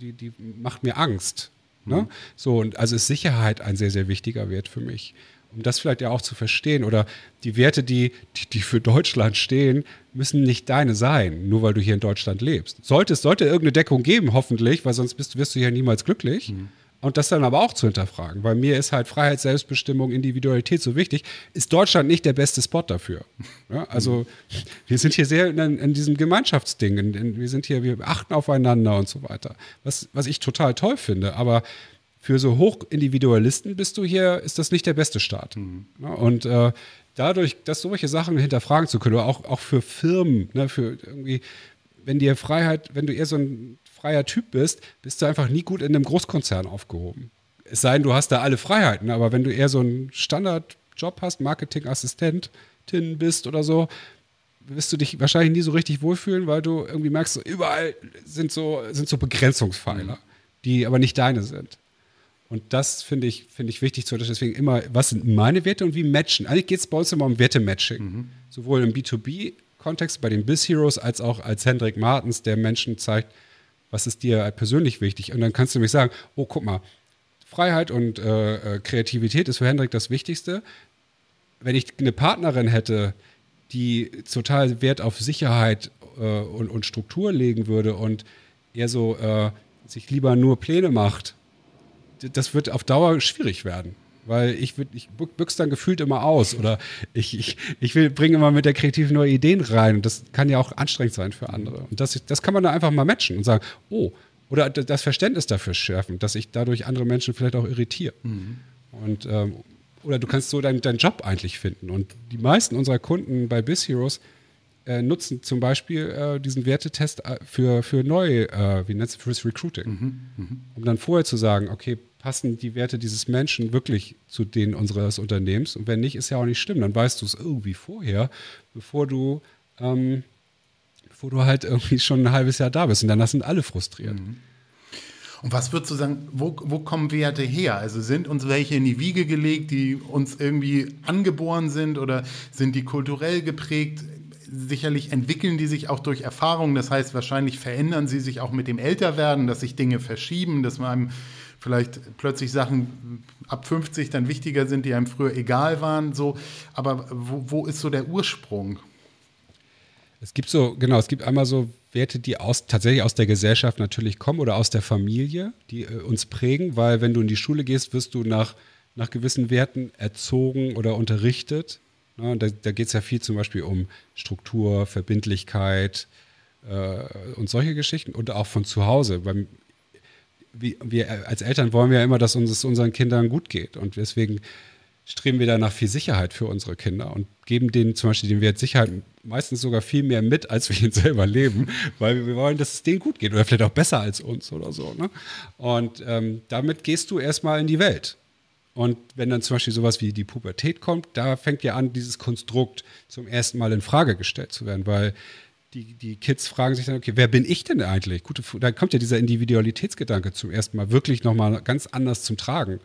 die, die macht mir Angst. Ne? Mhm. So, und also ist Sicherheit ein sehr, sehr wichtiger Wert für mich um das vielleicht ja auch zu verstehen. Oder die Werte, die, die, die, für Deutschland stehen, müssen nicht deine sein, nur weil du hier in Deutschland lebst. Sollte es sollte irgendeine Deckung geben, hoffentlich, weil sonst bist, wirst du hier niemals glücklich. Mhm. Und das dann aber auch zu hinterfragen, weil mir ist halt Freiheit, Selbstbestimmung, Individualität so wichtig, ist Deutschland nicht der beste Spot dafür. Ja, also wir sind hier sehr in, in diesem Gemeinschaftsding, in, in, wir sind hier, wir achten aufeinander und so weiter, was, was ich total toll finde, aber für so Hochindividualisten bist du hier, ist das nicht der beste Start. Mhm. Ja, und äh, dadurch, dass solche Sachen hinterfragen zu können, oder auch, auch für Firmen, ne, für irgendwie, wenn dir Freiheit, wenn du eher so ein freier Typ bist, bist du einfach nie gut in einem Großkonzern aufgehoben. Es sei denn, du hast da alle Freiheiten, aber wenn du eher so einen Standardjob hast, Marketingassistentin bist oder so, wirst du dich wahrscheinlich nie so richtig wohlfühlen, weil du irgendwie merkst, so, überall sind so, sind so Begrenzungspfeiler, mhm. die aber nicht deine sind. Und das finde ich, find ich wichtig zu unterscheiden. Deswegen immer, was sind meine Werte und wie matchen? Eigentlich geht es bei uns immer um Werte-Matching. Mhm. Sowohl im B2B-Kontext bei den Biz Heroes als auch als Hendrik Martens, der Menschen zeigt, was ist dir persönlich wichtig. Und dann kannst du nämlich sagen, oh, guck mal, Freiheit und äh, äh, Kreativität ist für Hendrik das Wichtigste. Wenn ich eine Partnerin hätte, die total Wert auf Sicherheit äh, und, und, Struktur legen würde und eher so äh, sich lieber nur Pläne macht das wird auf Dauer schwierig werden. Weil ich, ich büchse dann gefühlt immer aus oder ich, ich, ich will, bringe immer mit der Kreativen neue Ideen rein. Und das kann ja auch anstrengend sein für andere. Und das, das kann man da einfach mal matchen und sagen, oh, oder das Verständnis dafür schärfen, dass ich dadurch andere Menschen vielleicht auch irritiere. Mhm. Und, ähm, oder du kannst so deinen dein Job eigentlich finden. Und die meisten unserer Kunden bei Biz Heroes äh, nutzen zum Beispiel äh, diesen Wertetest äh, für, für neue, äh, wie nennt es, fürs Recruiting. Mhm. Mhm. Um dann vorher zu sagen, okay, passen die Werte dieses Menschen wirklich zu denen unseres Unternehmens? Und wenn nicht, ist ja auch nicht schlimm. Dann weißt du es irgendwie vorher, bevor du, ähm, bevor du halt irgendwie schon ein halbes Jahr da bist. Und dann sind alle frustriert. Mhm. Und was würdest du sagen, wo, wo kommen Werte her? Also sind uns welche in die Wiege gelegt, die uns irgendwie angeboren sind oder sind die kulturell geprägt? sicherlich entwickeln die sich auch durch Erfahrung. Das heißt, wahrscheinlich verändern sie sich auch mit dem Älterwerden, dass sich Dinge verschieben, dass man einem vielleicht plötzlich Sachen ab 50 dann wichtiger sind, die einem früher egal waren. So. Aber wo, wo ist so der Ursprung? Es gibt so, genau, es gibt einmal so Werte, die aus, tatsächlich aus der Gesellschaft natürlich kommen oder aus der Familie, die äh, uns prägen, weil wenn du in die Schule gehst, wirst du nach, nach gewissen Werten erzogen oder unterrichtet. Ne, da da geht es ja viel zum Beispiel um Struktur, Verbindlichkeit äh, und solche Geschichten und auch von zu Hause. Weil wir, wir als Eltern wollen ja immer, dass es unseren Kindern gut geht und deswegen streben wir danach viel Sicherheit für unsere Kinder und geben denen zum Beispiel den Wert Sicherheit meistens sogar viel mehr mit, als wir ihn selber leben, weil wir wollen, dass es denen gut geht oder vielleicht auch besser als uns oder so. Ne? Und ähm, damit gehst du erstmal in die Welt. Und wenn dann zum Beispiel sowas wie die Pubertät kommt, da fängt ja an, dieses Konstrukt zum ersten Mal in Frage gestellt zu werden, weil die, die Kids fragen sich dann, okay, wer bin ich denn eigentlich? Gute, da kommt ja dieser Individualitätsgedanke zum ersten Mal wirklich nochmal ganz anders zum Tragen.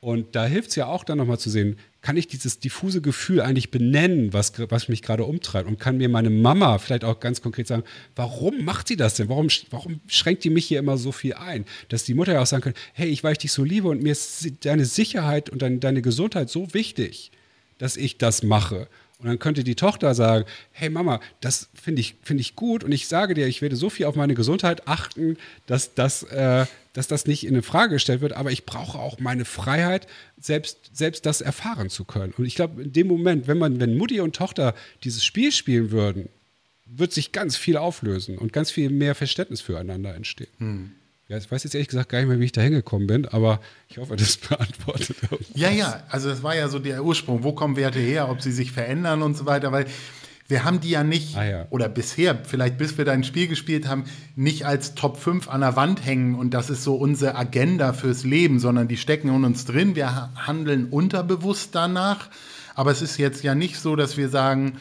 Und da hilft es ja auch dann nochmal zu sehen, kann ich dieses diffuse Gefühl eigentlich benennen, was, was mich gerade umtreibt? Und kann mir meine Mama vielleicht auch ganz konkret sagen, warum macht sie das denn? Warum, warum schränkt die mich hier immer so viel ein? Dass die Mutter ja auch sagen kann, hey, ich, weil ich dich so liebe und mir ist deine Sicherheit und deine, deine Gesundheit so wichtig, dass ich das mache. Und dann könnte die Tochter sagen, hey Mama, das finde ich, find ich gut und ich sage dir, ich werde so viel auf meine Gesundheit achten, dass das, äh, dass das nicht in Frage gestellt wird, aber ich brauche auch meine Freiheit, selbst, selbst das erfahren zu können. Und ich glaube, in dem Moment, wenn man, wenn Mutti und Tochter dieses Spiel spielen würden, wird sich ganz viel auflösen und ganz viel mehr Verständnis füreinander entstehen. Hm. Ja, ich weiß jetzt ehrlich gesagt gar nicht mehr, wie ich da hingekommen bin, aber ich hoffe, das beantwortet irgendwas. Ja, ja, also das war ja so der Ursprung. Wo kommen Werte her, ob sie sich verändern und so weiter, weil wir haben die ja nicht, ah, ja. oder bisher, vielleicht bis wir da ein Spiel gespielt haben, nicht als Top 5 an der Wand hängen und das ist so unsere Agenda fürs Leben, sondern die stecken in uns drin. Wir handeln unterbewusst danach. Aber es ist jetzt ja nicht so, dass wir sagen,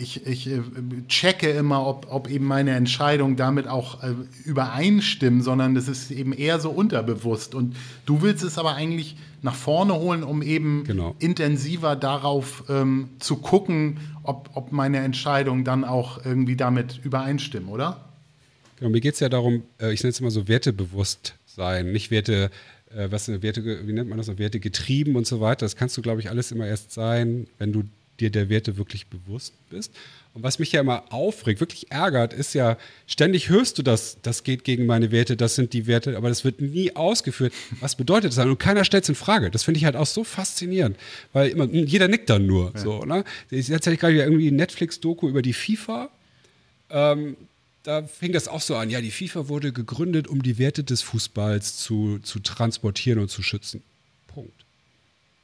ich, ich äh, checke immer, ob, ob eben meine Entscheidungen damit auch äh, übereinstimmen, sondern das ist eben eher so unterbewusst. Und du willst es aber eigentlich nach vorne holen, um eben genau. intensiver darauf ähm, zu gucken, ob, ob meine Entscheidungen dann auch irgendwie damit übereinstimmen, oder? Genau, mir geht es ja darum, äh, ich nenne es immer so wertebewusst sein, nicht Werte, äh, was Werte, wie nennt man das, Werte getrieben und so weiter. Das kannst du, glaube ich, alles immer erst sein, wenn du dir der Werte wirklich bewusst bist. Und was mich ja immer aufregt, wirklich ärgert, ist ja, ständig hörst du das, das geht gegen meine Werte, das sind die Werte, aber das wird nie ausgeführt. Was bedeutet das? Und keiner stellt es in Frage. Das finde ich halt auch so faszinierend, weil immer, jeder nickt dann nur. Ja. So, ne? Jetzt hatte ich gerade irgendwie ein Netflix-Doku über die FIFA. Ähm, da fing das auch so an. Ja, die FIFA wurde gegründet, um die Werte des Fußballs zu, zu transportieren und zu schützen. Punkt.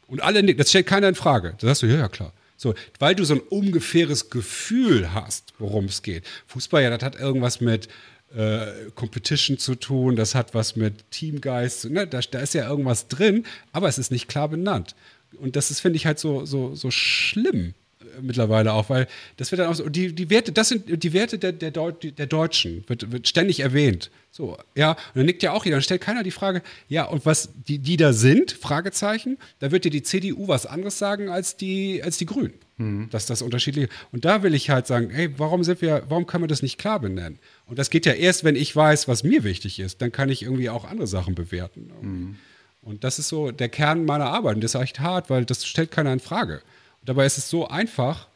Und alle nicken, das stellt keiner in Frage. Da sagst du, ja, ja, klar. So, weil du so ein ungefähres Gefühl hast, worum es geht. Fußball, ja, das hat irgendwas mit äh, Competition zu tun, das hat was mit Teamgeist, ne? da, da ist ja irgendwas drin, aber es ist nicht klar benannt. Und das ist, finde ich, halt so, so, so schlimm mittlerweile auch, weil das wird dann auch so, die, die Werte, das sind die Werte der, der, Deut der Deutschen, wird, wird ständig erwähnt. So, ja, und dann nickt ja auch jeder, dann stellt keiner die Frage, ja, und was die, die da sind, Fragezeichen, da wird dir die CDU was anderes sagen als die, als die Grünen. Mhm. Dass das unterschiedliche. Und da will ich halt sagen, hey, warum sind wir, warum können wir das nicht klar benennen? Und das geht ja erst, wenn ich weiß, was mir wichtig ist, dann kann ich irgendwie auch andere Sachen bewerten. Mhm. Und das ist so der Kern meiner Arbeit. Und das ist echt hart, weil das stellt keiner in Frage. Dabei ist es so einfach,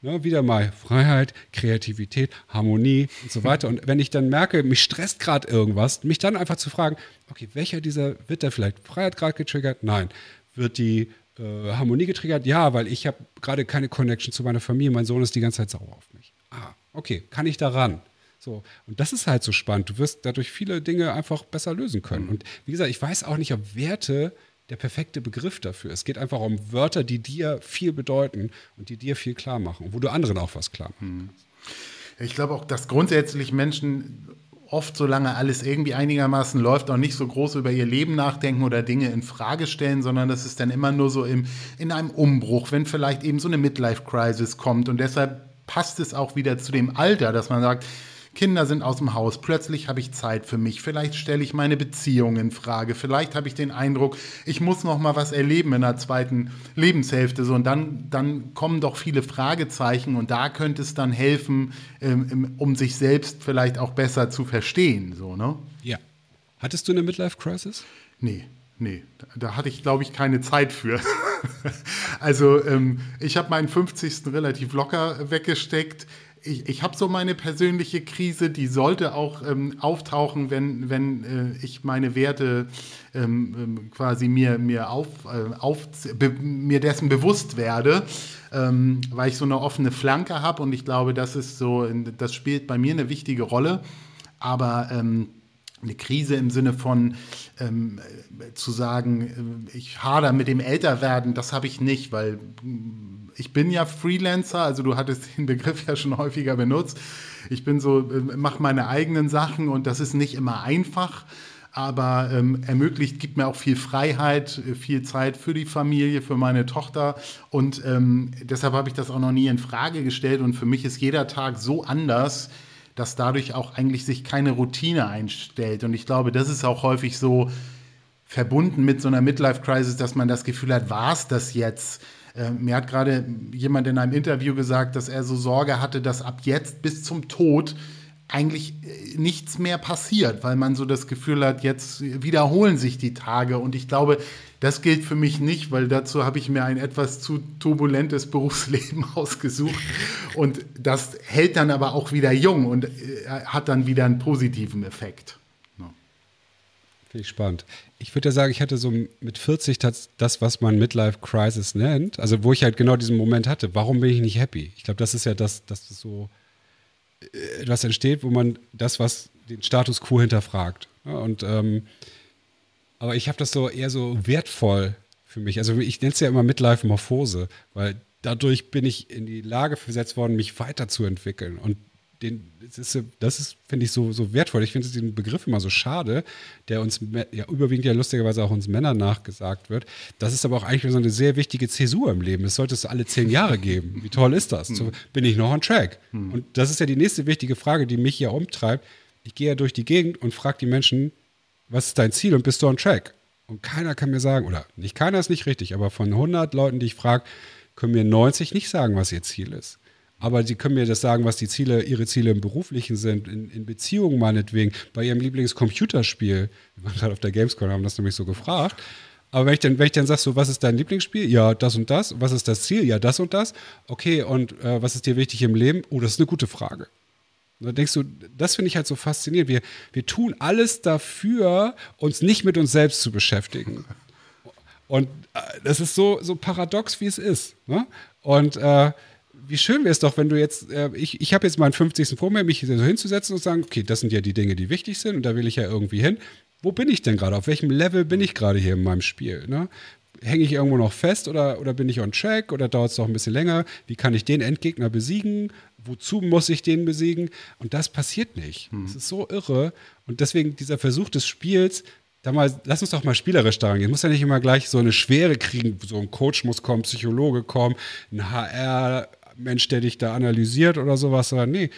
Ne, wieder mal Freiheit, Kreativität, Harmonie und so weiter. Und wenn ich dann merke, mich stresst gerade irgendwas, mich dann einfach zu fragen, okay, welcher dieser wird da vielleicht Freiheit gerade getriggert? Nein. Wird die äh, Harmonie getriggert? Ja, weil ich habe gerade keine Connection zu meiner Familie. Mein Sohn ist die ganze Zeit sauer auf mich. Ah, okay, kann ich da ran? So, und das ist halt so spannend. Du wirst dadurch viele Dinge einfach besser lösen können. Mhm. Und wie gesagt, ich weiß auch nicht, ob Werte der perfekte Begriff dafür. Es geht einfach um Wörter, die dir viel bedeuten und die dir viel klar machen und wo du anderen auch was klar machen hm. kannst. Ich glaube auch, dass grundsätzlich Menschen oft, solange alles irgendwie einigermaßen läuft, auch nicht so groß über ihr Leben nachdenken oder Dinge in Frage stellen, sondern das ist dann immer nur so im, in einem Umbruch, wenn vielleicht eben so eine Midlife-Crisis kommt. Und deshalb passt es auch wieder zu dem Alter, dass man sagt, Kinder sind aus dem Haus, plötzlich habe ich Zeit für mich, vielleicht stelle ich meine Beziehung in Frage, vielleicht habe ich den Eindruck, ich muss noch mal was erleben in der zweiten Lebenshälfte so und dann, dann kommen doch viele Fragezeichen und da könnte es dann helfen, ähm, um sich selbst vielleicht auch besser zu verstehen, so, ne? Ja. Hattest du eine Midlife-Crisis? Nee, nee, da hatte ich, glaube ich, keine Zeit für. also ähm, ich habe meinen 50. relativ locker weggesteckt ich, ich habe so meine persönliche Krise, die sollte auch ähm, auftauchen, wenn, wenn äh, ich meine Werte ähm, ähm quasi mir, mir, auf, äh, auf, be, mir dessen bewusst werde, ähm, weil ich so eine offene Flanke habe und ich glaube, das ist so, das spielt bei mir eine wichtige Rolle. Aber ähm, eine Krise im Sinne von ähm, zu sagen, äh, ich hader mit dem Älterwerden, das habe ich nicht, weil ich bin ja Freelancer, also du hattest den Begriff ja schon häufiger benutzt. Ich bin so, äh, mache meine eigenen Sachen und das ist nicht immer einfach, aber ähm, ermöglicht, gibt mir auch viel Freiheit, äh, viel Zeit für die Familie, für meine Tochter und ähm, deshalb habe ich das auch noch nie in Frage gestellt und für mich ist jeder Tag so anders, dass dadurch auch eigentlich sich keine Routine einstellt und ich glaube, das ist auch häufig so verbunden mit so einer Midlife-Crisis, dass man das Gefühl hat, war es das jetzt? Äh, mir hat gerade jemand in einem Interview gesagt, dass er so Sorge hatte, dass ab jetzt bis zum Tod eigentlich äh, nichts mehr passiert, weil man so das Gefühl hat, jetzt wiederholen sich die Tage. Und ich glaube, das gilt für mich nicht, weil dazu habe ich mir ein etwas zu turbulentes Berufsleben ausgesucht. Und das hält dann aber auch wieder jung und äh, hat dann wieder einen positiven Effekt. Finde ich spannend. Ich würde ja sagen, ich hatte so mit 40 das, das, was man Midlife Crisis nennt, also wo ich halt genau diesen Moment hatte, warum bin ich nicht happy? Ich glaube, das ist ja das, das ist so äh, etwas entsteht, wo man das, was den Status quo hinterfragt. Und ähm, aber ich habe das so eher so wertvoll für mich. Also ich nenne es ja immer Midlife-Morphose, weil dadurch bin ich in die Lage versetzt worden, mich weiterzuentwickeln. Und den, das ist, das ist finde ich, so, so wertvoll. Ich finde diesen Begriff immer so schade, der uns ja überwiegend ja lustigerweise auch uns Männern nachgesagt wird. Das ist aber auch eigentlich so eine sehr wichtige Zäsur im Leben. Es sollte es alle zehn Jahre geben. Wie toll ist das? So, bin ich noch on track? Hm. Und das ist ja die nächste wichtige Frage, die mich hier umtreibt. Ich gehe ja durch die Gegend und frage die Menschen, was ist dein Ziel und bist du on track? Und keiner kann mir sagen, oder nicht keiner ist nicht richtig, aber von 100 Leuten, die ich frage, können mir 90 nicht sagen, was ihr Ziel ist. Aber sie können mir das sagen, was die Ziele, ihre Ziele im Beruflichen sind, in, in Beziehungen meinetwegen, bei ihrem Lieblingscomputerspiel. Wir waren gerade auf der Gamescom, haben das nämlich so gefragt. Aber wenn ich dann, wenn ich dann sag, so, was ist dein Lieblingsspiel? Ja, das und das. Was ist das Ziel? Ja, das und das. Okay, und äh, was ist dir wichtig im Leben? Oh, das ist eine gute Frage. Da denkst du, das finde ich halt so faszinierend. Wir, wir tun alles dafür, uns nicht mit uns selbst zu beschäftigen. Und äh, das ist so, so paradox, wie es ist. Ne? Und äh, wie schön wäre es doch, wenn du jetzt, äh, ich, ich habe jetzt meinen 50. vor mir, mich so hinzusetzen und sagen, okay, das sind ja die Dinge, die wichtig sind und da will ich ja irgendwie hin. Wo bin ich denn gerade? Auf welchem Level bin ich gerade hier in meinem Spiel? Ne? Hänge ich irgendwo noch fest oder, oder bin ich on track oder dauert es noch ein bisschen länger? Wie kann ich den Endgegner besiegen? Wozu muss ich den besiegen? Und das passiert nicht. Hm. Das ist so irre. Und deswegen dieser Versuch des Spiels, da mal, lass uns doch mal spielerisch daran gehen. Muss ja nicht immer gleich so eine Schwere kriegen. So ein Coach muss kommen, Psychologe kommen, ein HR, Mensch, der dich da analysiert oder sowas, sondern nee,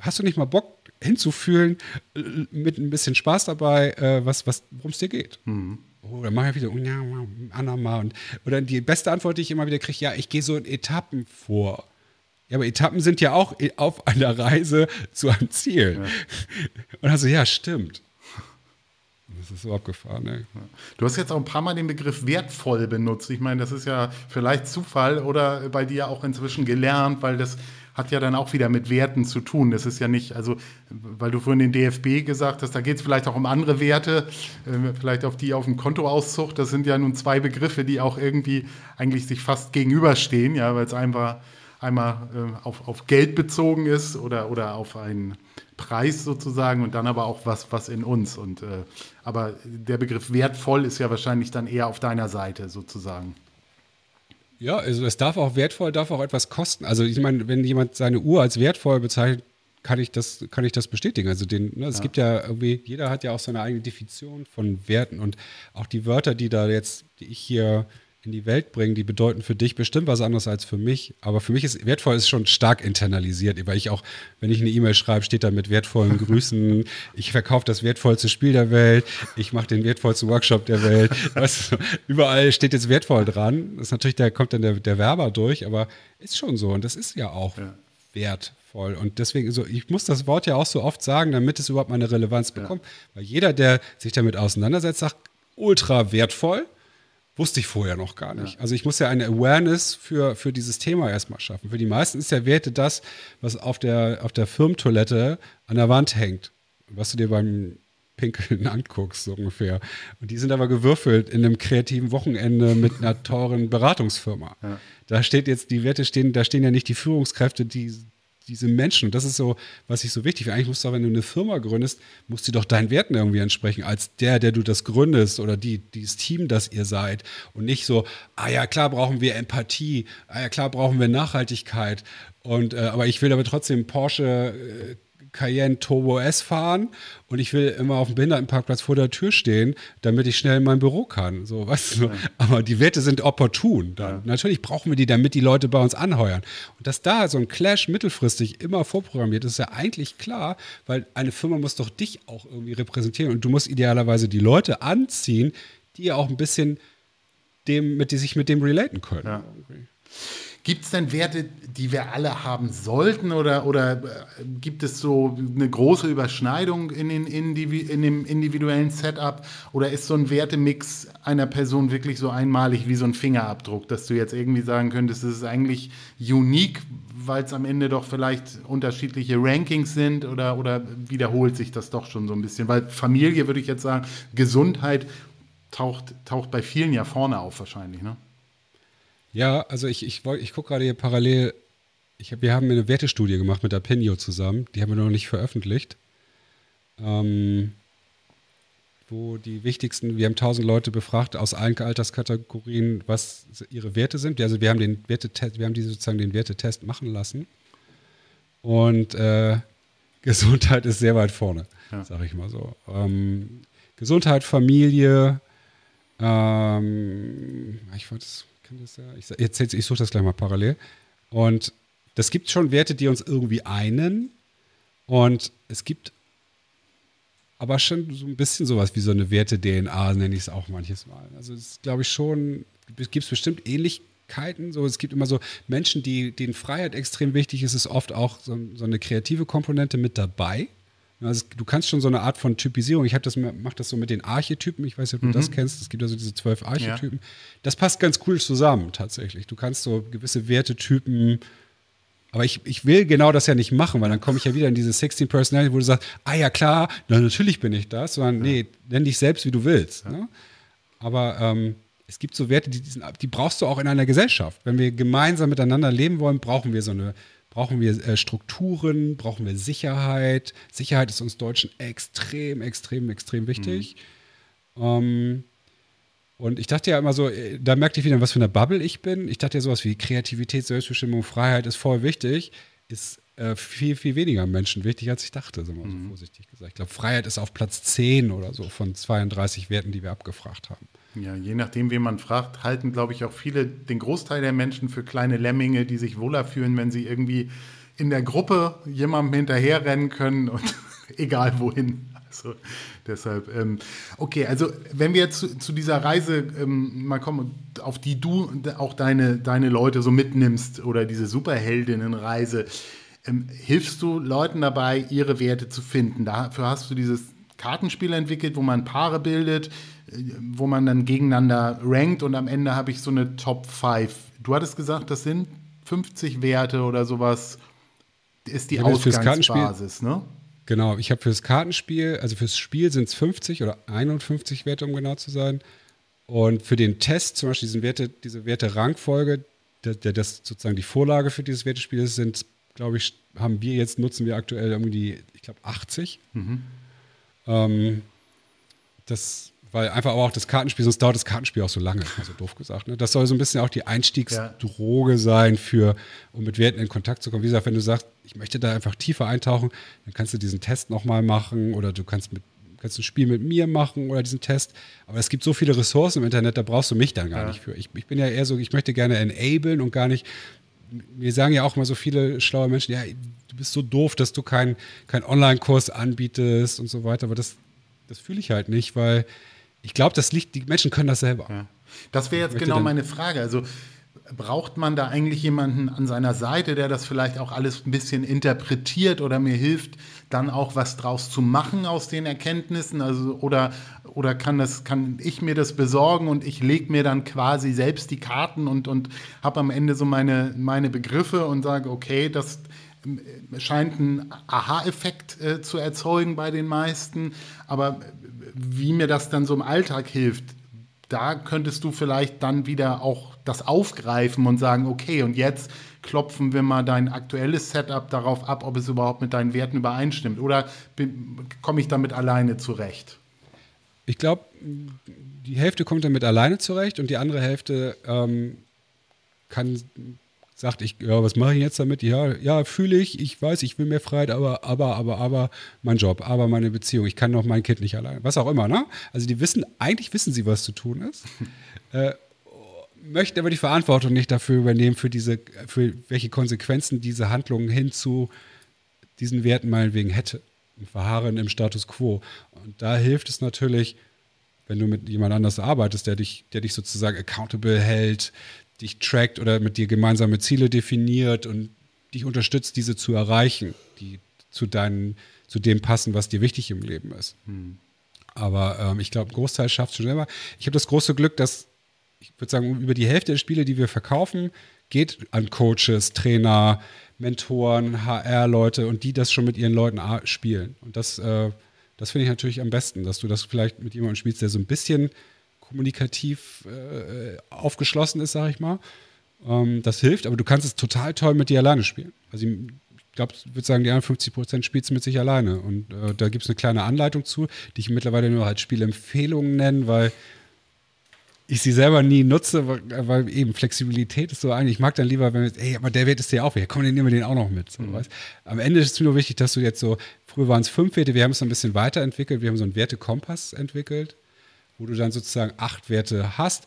hast du nicht mal Bock hinzufühlen, äh, mit ein bisschen Spaß dabei, äh, was, was, worum es dir geht? Mhm. Oh, dann mache ich wieder, oh, ja, Anna Und, oder die beste Antwort, die ich immer wieder kriege, ja, ich gehe so in Etappen vor. Ja, aber Etappen sind ja auch auf einer Reise zu einem Ziel. Ja. Und also, ja, stimmt. Das ist so abgefahren, ey. Du hast jetzt auch ein paar Mal den Begriff wertvoll benutzt. Ich meine, das ist ja vielleicht Zufall oder bei dir auch inzwischen gelernt, weil das hat ja dann auch wieder mit Werten zu tun. Das ist ja nicht, also, weil du vorhin den DFB gesagt hast, da geht es vielleicht auch um andere Werte, äh, vielleicht auf die auf dem Kontoauszug. Das sind ja nun zwei Begriffe, die auch irgendwie eigentlich sich fast gegenüberstehen, ja, weil es einfach einmal äh, auf, auf Geld bezogen ist oder, oder auf einen Preis sozusagen und dann aber auch was, was in uns. Und, äh, aber der Begriff wertvoll ist ja wahrscheinlich dann eher auf deiner Seite sozusagen. Ja, also es darf auch wertvoll, darf auch etwas kosten. Also ich meine, wenn jemand seine Uhr als wertvoll bezeichnet, kann ich das, kann ich das bestätigen. Also den, ne, es ja. gibt ja irgendwie, jeder hat ja auch seine eigene Definition von Werten und auch die Wörter, die da jetzt, die ich hier in die Welt bringen, die bedeuten für dich bestimmt was anderes als für mich. Aber für mich ist wertvoll ist schon stark internalisiert, weil ich auch, wenn ich eine E-Mail schreibe, steht da mit wertvollen Grüßen. Ich verkaufe das wertvollste Spiel der Welt. Ich mache den wertvollsten Workshop der Welt. Weißt du, überall steht jetzt wertvoll dran. Das ist natürlich, da kommt dann der, der Werber durch, aber ist schon so. Und das ist ja auch ja. wertvoll. Und deswegen, so, ich muss das Wort ja auch so oft sagen, damit es überhaupt mal eine Relevanz bekommt. Ja. Weil jeder, der sich damit auseinandersetzt, sagt, ultra wertvoll Wusste ich vorher noch gar nicht. Ja. Also ich muss ja eine Awareness für, für dieses Thema erstmal schaffen. Für die meisten ist ja Werte das, was auf der, auf der Firmentoilette an der Wand hängt. Was du dir beim Pinkeln anguckst, so ungefähr. Und die sind aber gewürfelt in einem kreativen Wochenende mit einer teuren Beratungsfirma. Ja. Da steht jetzt, die Werte stehen, da stehen ja nicht die Führungskräfte, die diese Menschen. Und das ist so, was ich so wichtig finde. Eigentlich musst du, wenn du eine Firma gründest, musst du doch deinen Werten irgendwie entsprechen, als der, der du das gründest oder die, dieses Team, das ihr seid. Und nicht so, ah ja, klar brauchen wir Empathie, ah ja, klar brauchen wir Nachhaltigkeit. Und, äh, aber ich will aber trotzdem Porsche äh, Cayenne Turbo S fahren und ich will immer auf dem Behindertenparkplatz vor der Tür stehen, damit ich schnell in mein Büro kann. So, weißt du? Ja. Aber die Werte sind opportun. Dann. Ja. Natürlich brauchen wir die, damit die Leute bei uns anheuern. Und dass da so ein Clash mittelfristig immer vorprogrammiert ist, ist ja eigentlich klar, weil eine Firma muss doch dich auch irgendwie repräsentieren und du musst idealerweise die Leute anziehen, die auch ein bisschen dem, mit die sich mit dem relaten können. Ja. Gibt es denn Werte, die wir alle haben sollten oder, oder äh, gibt es so eine große Überschneidung in, den, in, in dem individuellen Setup oder ist so ein Wertemix einer Person wirklich so einmalig wie so ein Fingerabdruck, dass du jetzt irgendwie sagen könntest, es ist eigentlich unique, weil es am Ende doch vielleicht unterschiedliche Rankings sind oder, oder wiederholt sich das doch schon so ein bisschen? Weil Familie würde ich jetzt sagen, Gesundheit taucht, taucht bei vielen ja vorne auf wahrscheinlich, ne? Ja, also ich, ich, ich gucke gerade hier parallel, ich hab, wir haben eine Wertestudie gemacht mit Apinio zusammen, die haben wir noch nicht veröffentlicht. Ähm, wo die wichtigsten, wir haben tausend Leute befragt aus allen Alterskategorien, was ihre Werte sind. Also wir haben den Wertetest, wir haben die sozusagen den Wertetest machen lassen. Und äh, Gesundheit ist sehr weit vorne, ja. sage ich mal so. Ähm, Gesundheit, Familie, ähm, ich wollte es kann das ja. Ich, jetzt, ich suche das gleich mal parallel. Und das gibt schon Werte, die uns irgendwie einen. Und es gibt aber schon so ein bisschen sowas wie so eine Werte-DNA, nenne ich es auch manches Mal. Also es glaube ich schon, es gibt bestimmt Ähnlichkeiten. So, es gibt immer so Menschen, die, denen Freiheit extrem wichtig ist, ist oft auch so, so eine kreative Komponente mit dabei. Also du kannst schon so eine Art von Typisierung, ich das, mache das so mit den Archetypen, ich weiß nicht, ob du mhm. das kennst, es gibt also diese zwölf Archetypen. Ja. Das passt ganz cool zusammen tatsächlich. Du kannst so gewisse Wertetypen, aber ich, ich will genau das ja nicht machen, weil dann komme ich ja wieder in diese 16 Personality, wo du sagst, ah ja klar, na, natürlich bin ich das, sondern ja. nee, nenn dich selbst, wie du willst. Ja. Ne? Aber ähm, es gibt so Werte, die, die brauchst du auch in einer Gesellschaft. Wenn wir gemeinsam miteinander leben wollen, brauchen wir so eine brauchen wir äh, Strukturen, brauchen wir Sicherheit. Sicherheit ist uns Deutschen extrem, extrem, extrem wichtig. Mhm. Ähm, und ich dachte ja immer so, äh, da merkte ich wieder, was für eine Bubble ich bin. Ich dachte ja sowas wie Kreativität, Selbstbestimmung, Freiheit ist voll wichtig, ist äh, viel, viel weniger Menschen wichtig, als ich dachte, so mal mhm. so vorsichtig gesagt. Ich glaube, Freiheit ist auf Platz 10 oder so von 32 Werten, die wir abgefragt haben. Ja, je nachdem, wen man fragt, halten, glaube ich, auch viele den Großteil der Menschen für kleine Lemminge, die sich wohler fühlen, wenn sie irgendwie in der Gruppe jemandem hinterherrennen können und egal wohin. Also deshalb, ähm, okay, also wenn wir jetzt zu, zu dieser Reise ähm, mal kommen, auf die du auch deine, deine Leute so mitnimmst oder diese Superheldinnenreise, ähm, hilfst du Leuten dabei, ihre Werte zu finden? Dafür hast du dieses Kartenspiel entwickelt, wo man Paare bildet wo man dann gegeneinander rankt und am Ende habe ich so eine Top 5. Du hattest gesagt, das sind 50 Werte oder sowas, ist die Ausgangsbasis, ne? Genau, ich habe fürs Kartenspiel, also fürs Spiel sind es 50 oder 51 Werte, um genau zu sein. Und für den Test, zum Beispiel diesen Werte, diese Werte-Rangfolge, der, der, das sozusagen die Vorlage für dieses Wertespiel ist, sind, glaube ich, haben wir jetzt, nutzen wir aktuell irgendwie, ich glaube, 80. Mhm. Ähm, das weil einfach auch das Kartenspiel, sonst dauert das Kartenspiel auch so lange, also doof gesagt. Ne? Das soll so ein bisschen auch die Einstiegsdroge sein, für, um mit Werten in Kontakt zu kommen. Wie gesagt, wenn du sagst, ich möchte da einfach tiefer eintauchen, dann kannst du diesen Test nochmal machen oder du kannst mit kannst ein Spiel mit mir machen oder diesen Test. Aber es gibt so viele Ressourcen im Internet, da brauchst du mich dann gar ja. nicht für. Ich, ich bin ja eher so, ich möchte gerne enablen und gar nicht. Mir sagen ja auch mal so viele schlaue Menschen, ja, du bist so doof, dass du keinen kein Online-Kurs anbietest und so weiter. Aber das, das fühle ich halt nicht, weil ich glaube, das liegt, die Menschen können das selber. Ja. Das wäre jetzt genau meine Frage. Also braucht man da eigentlich jemanden an seiner Seite, der das vielleicht auch alles ein bisschen interpretiert oder mir hilft, dann auch was draus zu machen aus den Erkenntnissen? Also, oder, oder kann, das, kann ich mir das besorgen und ich lege mir dann quasi selbst die Karten und, und habe am Ende so meine, meine Begriffe und sage, okay, das äh, scheint einen Aha-Effekt äh, zu erzeugen bei den meisten. Aber wie mir das dann so im Alltag hilft, da könntest du vielleicht dann wieder auch das aufgreifen und sagen, okay, und jetzt klopfen wir mal dein aktuelles Setup darauf ab, ob es überhaupt mit deinen Werten übereinstimmt. Oder komme ich damit alleine zurecht? Ich glaube, die Hälfte kommt damit alleine zurecht und die andere Hälfte ähm, kann sagt, ich, ja, was mache ich jetzt damit? Ja, ja, fühle ich, ich weiß, ich will mehr Freiheit, aber, aber, aber, aber, mein Job, aber meine Beziehung, ich kann noch mein Kind nicht allein. Was auch immer, ne? Also die wissen, eigentlich wissen sie, was zu tun ist. äh, möchten aber die Verantwortung nicht dafür übernehmen, für diese, für welche Konsequenzen diese Handlung hin zu diesen Werten meinetwegen hätte. Verharren im Status quo. Und da hilft es natürlich, wenn du mit jemand anders arbeitest, der dich, der dich sozusagen accountable hält, dich trackt oder mit dir gemeinsame Ziele definiert und dich unterstützt, diese zu erreichen, die zu deinen, zu dem passen, was dir wichtig im Leben ist. Hm. Aber ähm, ich glaube, ein Großteil schafft es schon selber. Ich habe das große Glück, dass ich würde sagen, über die Hälfte der Spiele, die wir verkaufen, geht an Coaches, Trainer, Mentoren, HR-Leute und die das schon mit ihren Leuten spielen. Und das, äh, das finde ich natürlich am besten, dass du das vielleicht mit jemandem spielst, der so ein bisschen kommunikativ äh, aufgeschlossen ist, sage ich mal. Ähm, das hilft, aber du kannst es total toll mit dir alleine spielen. Also ich glaube, ich würde sagen, die 51 Prozent spielst du mit sich alleine. Und äh, da gibt es eine kleine Anleitung zu, die ich mittlerweile nur als Spielempfehlungen nenne, weil ich sie selber nie nutze, weil, weil, eben Flexibilität ist so eigentlich. Ich mag dann lieber, wenn, ey, aber der Wert ist dir auch wichtig, komm, dann nehmen wir den auch noch mit. So, mhm. Am Ende ist es nur wichtig, dass du jetzt so, früher waren es fünf Werte, wir haben es ein bisschen weiterentwickelt, wir haben so einen Wertekompass entwickelt wo du dann sozusagen acht Werte hast.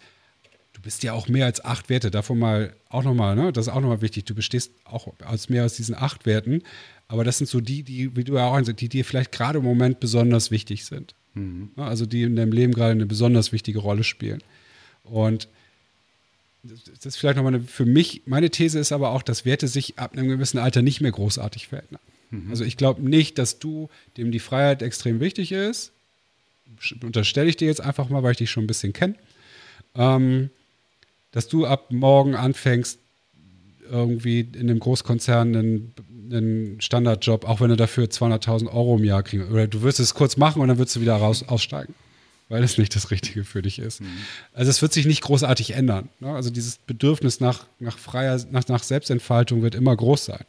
Du bist ja auch mehr als acht Werte. Davon mal auch nochmal, ne? das ist auch nochmal wichtig. Du bestehst auch aus mehr als diesen acht Werten. Aber das sind so die, die, wie du ja auch sagst, die dir vielleicht gerade im Moment besonders wichtig sind. Mhm. Also die in deinem Leben gerade eine besonders wichtige Rolle spielen. Und das ist vielleicht nochmal eine, für mich, meine These ist aber auch, dass Werte sich ab einem gewissen Alter nicht mehr großartig verändern. Mhm. Also ich glaube nicht, dass du, dem die Freiheit extrem wichtig ist, unterstelle ich dir jetzt einfach mal, weil ich dich schon ein bisschen kenne, ähm, dass du ab morgen anfängst, irgendwie in einem Großkonzern einen, einen Standardjob, auch wenn du dafür 200.000 Euro im Jahr kriegst. Oder du wirst es kurz machen und dann wirst du wieder raus, aussteigen, weil es nicht das Richtige für dich ist. Mhm. Also es wird sich nicht großartig ändern. Ne? Also dieses Bedürfnis nach, nach freier, nach, nach Selbstentfaltung wird immer groß sein.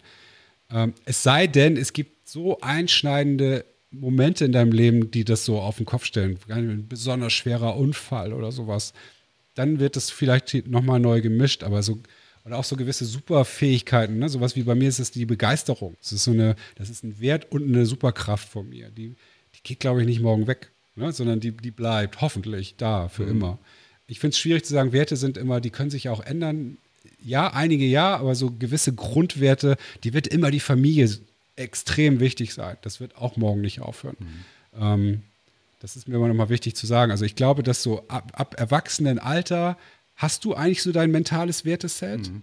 Ähm, es sei denn, es gibt so einschneidende Momente in deinem Leben, die das so auf den Kopf stellen, ein besonders schwerer Unfall oder sowas, dann wird es vielleicht nochmal neu gemischt, aber so oder auch so gewisse Superfähigkeiten, ne? sowas wie bei mir ist es die Begeisterung. Das ist so eine, das ist ein Wert und eine Superkraft von mir. Die, die geht, glaube ich, nicht morgen weg, ne? sondern die, die bleibt hoffentlich da für mhm. immer. Ich finde es schwierig zu sagen, Werte sind immer, die können sich auch ändern. Ja, einige ja, aber so gewisse Grundwerte, die wird immer die Familie extrem wichtig sein. Das wird auch morgen nicht aufhören. Mhm. Ähm, das ist mir immer noch mal wichtig zu sagen. Also ich glaube, dass so ab, ab Erwachsenenalter hast du eigentlich so dein mentales Werteset. Mhm.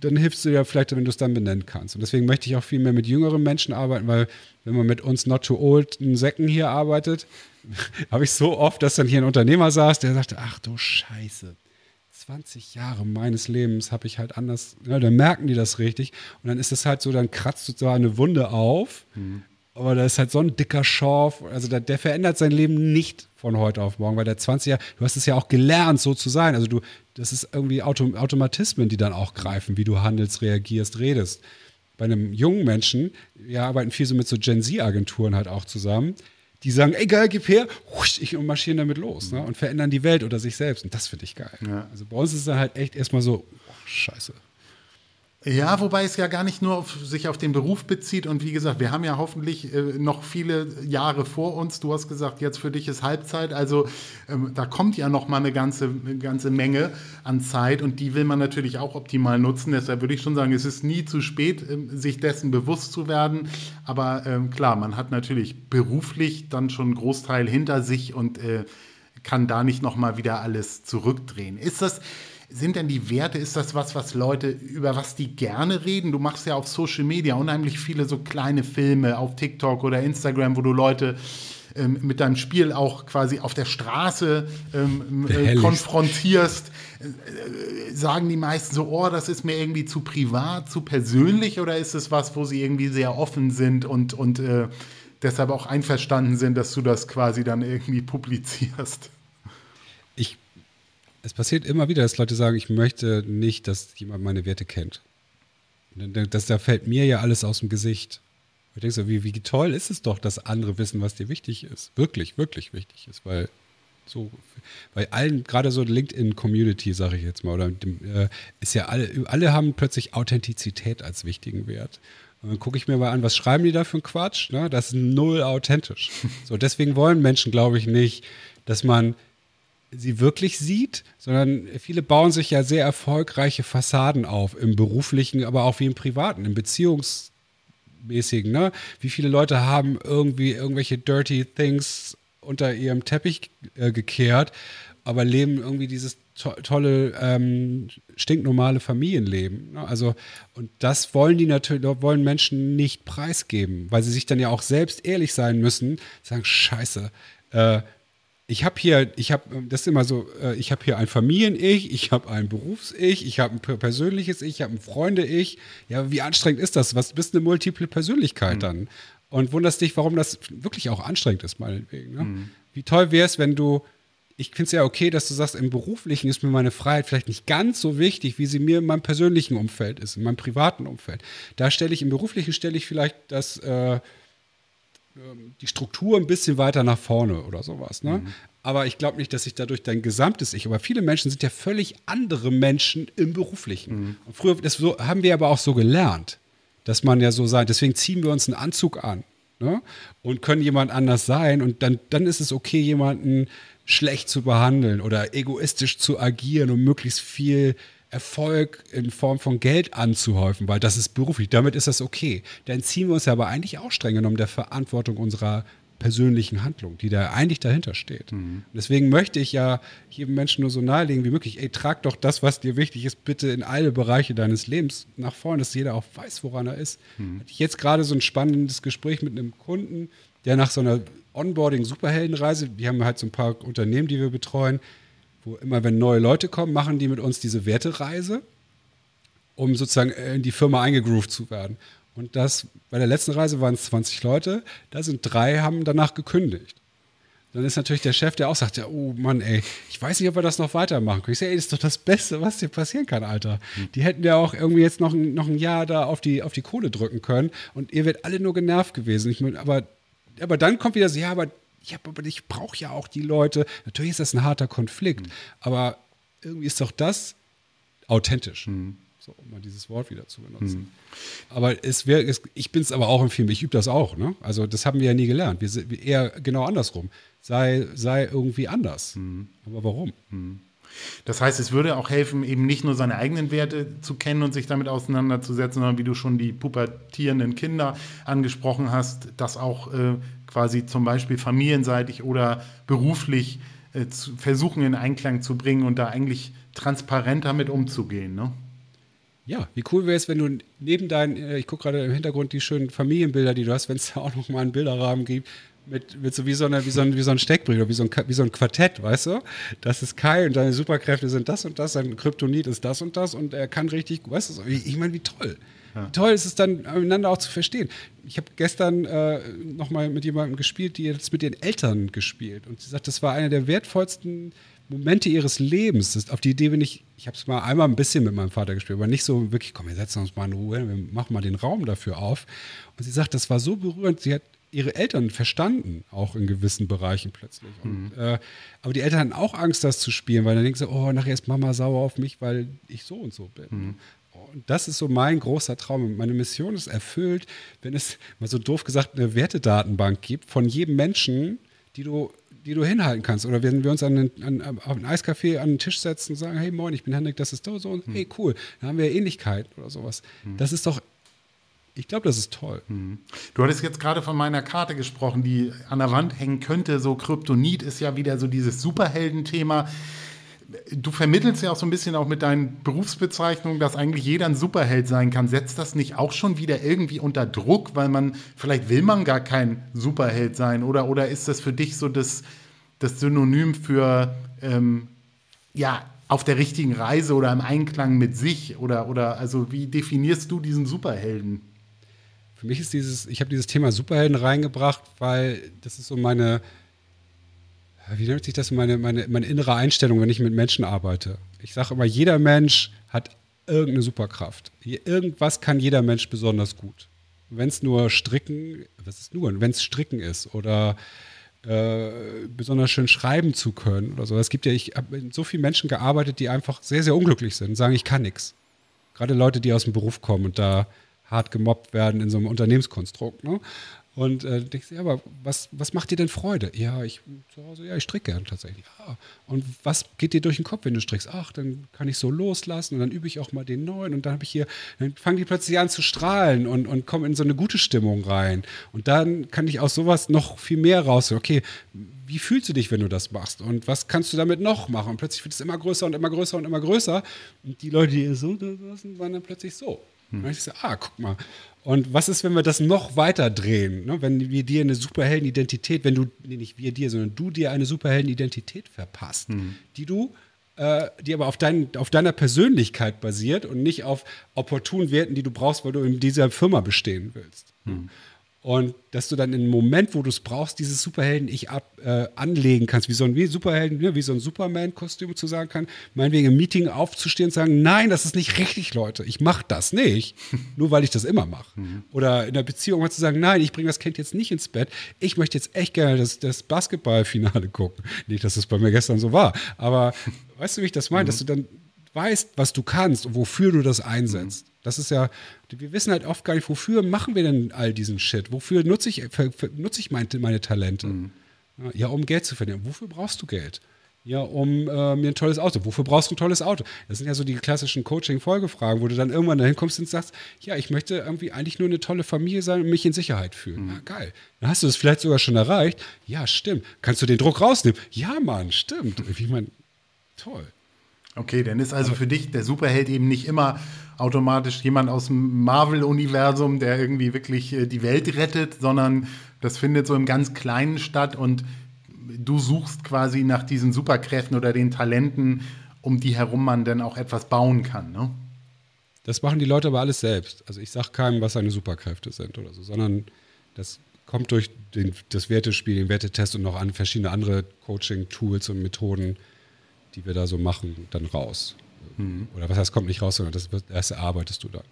Dann hilfst du dir vielleicht, wenn du es dann benennen kannst. Und deswegen möchte ich auch viel mehr mit jüngeren Menschen arbeiten, weil wenn man mit uns not too old Säcken hier arbeitet, habe ich so oft, dass dann hier ein Unternehmer saß, der sagte, ach du Scheiße, 20 Jahre meines Lebens habe ich halt anders, ja, dann merken die das richtig. Und dann ist es halt so, dann kratzt du zwar eine Wunde auf, mhm. aber da ist halt so ein dicker Schorf, also der, der, verändert sein Leben nicht von heute auf morgen, weil der 20 Jahre, du hast es ja auch gelernt, so zu sein, also du, das ist irgendwie Auto, Automatismen, die dann auch greifen, wie du handelst, reagierst, redest. Bei einem jungen Menschen, wir arbeiten viel so mit so Gen Z-Agenturen halt auch zusammen, die sagen, ey geil, gib her, ich und marschieren damit los ne? und verändern die Welt oder sich selbst. Und das finde ich geil. Ja. Also bei uns ist es halt echt erstmal so, oh, scheiße. Ja, wobei es ja gar nicht nur auf, sich auf den Beruf bezieht. Und wie gesagt, wir haben ja hoffentlich äh, noch viele Jahre vor uns. Du hast gesagt, jetzt für dich ist Halbzeit. Also ähm, da kommt ja noch mal eine ganze, eine ganze Menge an Zeit und die will man natürlich auch optimal nutzen. Deshalb würde ich schon sagen, es ist nie zu spät, äh, sich dessen bewusst zu werden. Aber ähm, klar, man hat natürlich beruflich dann schon einen Großteil hinter sich und äh, kann da nicht noch mal wieder alles zurückdrehen. Ist das sind denn die Werte, ist das was, was Leute, über was die gerne reden? Du machst ja auf Social Media unheimlich viele so kleine Filme auf TikTok oder Instagram, wo du Leute ähm, mit deinem Spiel auch quasi auf der Straße ähm, äh, konfrontierst. Äh, sagen die meisten so, oh, das ist mir irgendwie zu privat, zu persönlich oder ist es was, wo sie irgendwie sehr offen sind und, und äh, deshalb auch einverstanden sind, dass du das quasi dann irgendwie publizierst? Es passiert immer wieder, dass Leute sagen, ich möchte nicht, dass jemand meine Werte kennt. Das, da fällt mir ja alles aus dem Gesicht. Ich denke so, wie, wie toll ist es doch, dass andere wissen, was dir wichtig ist. Wirklich, wirklich wichtig ist, weil so bei allen, gerade so LinkedIn-Community, sage ich jetzt mal, oder dem, äh, ist ja alle, alle haben plötzlich Authentizität als wichtigen Wert. Und dann gucke ich mir mal an, was schreiben die da für einen Quatsch? Ne? Das ist null authentisch. So, deswegen wollen Menschen, glaube ich, nicht, dass man sie wirklich sieht, sondern viele bauen sich ja sehr erfolgreiche Fassaden auf, im beruflichen, aber auch wie im privaten, im beziehungsmäßigen. Ne? Wie viele Leute haben irgendwie irgendwelche dirty things unter ihrem Teppich äh, gekehrt, aber leben irgendwie dieses to tolle, ähm, stinknormale Familienleben. Ne? Also, und das wollen die natürlich, wollen Menschen nicht preisgeben, weil sie sich dann ja auch selbst ehrlich sein müssen, sagen, scheiße, äh, ich habe hier, ich habe, das ist immer so, äh, ich habe hier ein Familien-Ich, ich habe ein Berufs-Ich, ich habe ein persönliches Ich, ich habe ein Freunde-Ich. Ja, wie anstrengend ist das? Was bist eine multiple Persönlichkeit mhm. dann? Und wunderst dich, warum das wirklich auch anstrengend ist, meinetwegen. Ne? Mhm. Wie toll wäre es, wenn du, ich finde es ja okay, dass du sagst, im Beruflichen ist mir meine Freiheit vielleicht nicht ganz so wichtig, wie sie mir in meinem persönlichen Umfeld ist, in meinem privaten Umfeld. Da stelle ich, im Beruflichen stelle ich vielleicht das, äh, ähm, die Struktur ein bisschen weiter nach vorne oder sowas. Ne? Mhm. Aber ich glaube nicht, dass sich dadurch dein gesamtes Ich, aber viele Menschen sind ja völlig andere Menschen im Beruflichen. Mhm. Und früher, das so, haben wir aber auch so gelernt, dass man ja so sein, deswegen ziehen wir uns einen Anzug an ne? und können jemand anders sein und dann, dann ist es okay, jemanden schlecht zu behandeln oder egoistisch zu agieren und möglichst viel Erfolg in Form von Geld anzuhäufen, weil das ist beruflich. Damit ist das okay. Dann ziehen wir uns ja aber eigentlich auch streng genommen der Verantwortung unserer persönlichen Handlung, die da eigentlich dahinter steht. Mhm. Deswegen möchte ich ja jedem Menschen nur so nahelegen wie möglich, ey, trag doch das, was dir wichtig ist, bitte in alle Bereiche deines Lebens nach vorne, dass jeder auch weiß, woran er ist. Mhm. Hatte ich jetzt gerade so ein spannendes Gespräch mit einem Kunden, der nach so einer Onboarding-Superheldenreise, wir haben halt so ein paar Unternehmen, die wir betreuen, wo immer, wenn neue Leute kommen, machen die mit uns diese Wertereise, um sozusagen in die Firma eingegroovt zu werden. Und das, bei der letzten Reise waren es 20 Leute, da sind drei, haben danach gekündigt. Dann ist natürlich der Chef, der auch sagt, ja, oh Mann, ey, ich weiß nicht, ob wir das noch weitermachen können. Ich sage, ey, das ist doch das Beste, was dir passieren kann, Alter. Mhm. Die hätten ja auch irgendwie jetzt noch, noch ein Jahr da auf die, auf die Kohle drücken können und ihr werdet alle nur genervt gewesen. Ich mein, aber, aber dann kommt wieder so, ja, aber ja, aber ich brauche ja auch die Leute. Natürlich ist das ein harter Konflikt, mhm. aber irgendwie ist doch das authentisch. Mhm. So, um mal dieses Wort wieder zu benutzen. Mhm. Aber es wäre, ich bin es aber auch im Film, ich übe das auch. Ne? Also, das haben wir ja nie gelernt. Wir sind eher genau andersrum. Sei, sei irgendwie anders. Mhm. Aber warum? Das heißt, es würde auch helfen, eben nicht nur seine eigenen Werte zu kennen und sich damit auseinanderzusetzen, sondern wie du schon die pubertierenden Kinder angesprochen hast, das auch äh, quasi zum Beispiel familienseitig oder beruflich äh, versuchen in Einklang zu bringen und da eigentlich transparenter mit umzugehen. Ne? Ja, wie cool wäre es, wenn du neben deinen, äh, ich gucke gerade im Hintergrund die schönen Familienbilder, die du hast, wenn es da auch noch mal einen Bilderrahmen gibt, mit, mit so wie so, eine, wie so ein, wie so ein Steckbrief wie so ein, wie so ein Quartett, weißt du? Das ist Kai und seine Superkräfte sind das und das, sein Kryptonit ist das und das und er kann richtig, weißt du, ich, meine, wie toll. Ja. Toll ist es dann, miteinander auch zu verstehen. Ich habe gestern äh, noch mal mit jemandem gespielt, die hat mit ihren Eltern gespielt. Und sie sagt, das war einer der wertvollsten Momente ihres Lebens. Das, auf die Idee bin ich, ich habe es mal einmal ein bisschen mit meinem Vater gespielt, aber nicht so wirklich, komm, wir setzen uns mal in Ruhe, wir machen mal den Raum dafür auf. Und sie sagt, das war so berührend. Sie hat ihre Eltern verstanden, auch in gewissen Bereichen plötzlich. Und, mhm. äh, aber die Eltern hatten auch Angst, das zu spielen, weil dann denken sie, oh, nachher ist Mama sauer auf mich, weil ich so und so bin. Mhm. Und das ist so mein großer Traum. Meine Mission ist erfüllt, wenn es mal so doof gesagt eine Wertedatenbank gibt von jedem Menschen, die du, die du hinhalten kannst. Oder wenn wir uns an einen, an, auf ein Eiscafé an den Tisch setzen und sagen, hey moin, ich bin Henrik, das ist so, so, hm. hey cool, dann haben wir Ähnlichkeit oder sowas. Hm. Das ist doch ich glaube, das ist toll. Hm. Du hattest jetzt gerade von meiner Karte gesprochen, die an der Wand hängen könnte. So Kryptonit ist ja wieder so dieses Superheldenthema du vermittelst ja auch so ein bisschen auch mit deinen Berufsbezeichnungen, dass eigentlich jeder ein Superheld sein kann. Setzt das nicht auch schon wieder irgendwie unter Druck, weil man, vielleicht will man gar kein Superheld sein oder, oder ist das für dich so das, das Synonym für, ähm, ja, auf der richtigen Reise oder im Einklang mit sich oder, oder also wie definierst du diesen Superhelden? Für mich ist dieses, ich habe dieses Thema Superhelden reingebracht, weil das ist so meine, wie nennt sich das, meine, meine, meine innere Einstellung, wenn ich mit Menschen arbeite. Ich sage immer, jeder Mensch hat irgendeine Superkraft. Irgendwas kann jeder Mensch besonders gut. Wenn es nur Stricken, was ist nur, wenn es Stricken ist oder äh, besonders schön schreiben zu können oder so. Es gibt ja, ich habe mit so vielen Menschen gearbeitet, die einfach sehr, sehr unglücklich sind und sagen, ich kann nichts. Gerade Leute, die aus dem Beruf kommen und da hart gemobbt werden in so einem Unternehmenskonstrukt. Ne? Und äh, denkst du, aber was, was macht dir denn Freude? Ja, ich zu Hause, ja, ich stricke gern tatsächlich. Ja. Und was geht dir durch den Kopf, wenn du strickst? Ach, dann kann ich so loslassen und dann übe ich auch mal den neuen und dann habe ich hier, dann fangen die plötzlich an zu strahlen und, und kommen in so eine gute Stimmung rein. Und dann kann ich aus sowas noch viel mehr raus. Okay, wie fühlst du dich, wenn du das machst? Und was kannst du damit noch machen? Und plötzlich wird es immer größer und immer größer und immer größer. Und die Leute, die so lassen, waren dann plötzlich so. Hm. Und ich so, ah, guck mal. Und was ist, wenn wir das noch weiter drehen? Ne? Wenn wir dir eine Superheldenidentität, wenn du, nee, nicht wir dir, sondern du dir eine Superheldenidentität verpasst, hm. die du, äh, die aber auf, dein, auf deiner Persönlichkeit basiert und nicht auf opportunen Werten, die du brauchst, weil du in dieser Firma bestehen willst. Hm. Und dass du dann im Moment, wo du es brauchst, dieses Superhelden-Ich äh, anlegen kannst, wie so ein wie Superhelden, ne, wie so ein Superman-Kostüm zu sagen kann, meinetwegen im Meeting aufzustehen und sagen, nein, das ist nicht richtig, Leute, ich mache das nicht, nur weil ich das immer mache. Mhm. Oder in der Beziehung mal zu sagen, nein, ich bringe das Kind jetzt nicht ins Bett, ich möchte jetzt echt gerne das, das Basketballfinale gucken. Nicht, dass das bei mir gestern so war, aber weißt du, wie ich das meine, mhm. dass du dann weißt, was du kannst und wofür du das einsetzt. Das ist ja, wir wissen halt oft gar nicht, wofür machen wir denn all diesen Shit? Wofür nutze ich, nutze ich meine, meine Talente? Mhm. Ja, um Geld zu verdienen. Wofür brauchst du Geld? Ja, um äh, mir ein tolles Auto. Wofür brauchst du ein tolles Auto? Das sind ja so die klassischen Coaching-Folgefragen, wo du dann irgendwann dahin kommst und sagst, ja, ich möchte irgendwie eigentlich nur eine tolle Familie sein und mich in Sicherheit fühlen. Mhm. Ja, geil. Dann hast du das vielleicht sogar schon erreicht. Ja, stimmt. Kannst du den Druck rausnehmen? Ja, Mann, stimmt. Ich meine, toll. Okay, dann ist also für dich der Superheld eben nicht immer automatisch jemand aus dem Marvel-Universum, der irgendwie wirklich äh, die Welt rettet, sondern das findet so im ganz Kleinen statt und du suchst quasi nach diesen Superkräften oder den Talenten, um die herum man dann auch etwas bauen kann. Ne? Das machen die Leute aber alles selbst. Also ich sage keinem, was seine Superkräfte sind oder so, sondern das kommt durch den, das Wertespiel, den Wertetest und noch an verschiedene andere Coaching-Tools und Methoden die wir da so machen, dann raus. Mhm. Oder was heißt, kommt nicht raus, sondern das, das erarbeitest du dann.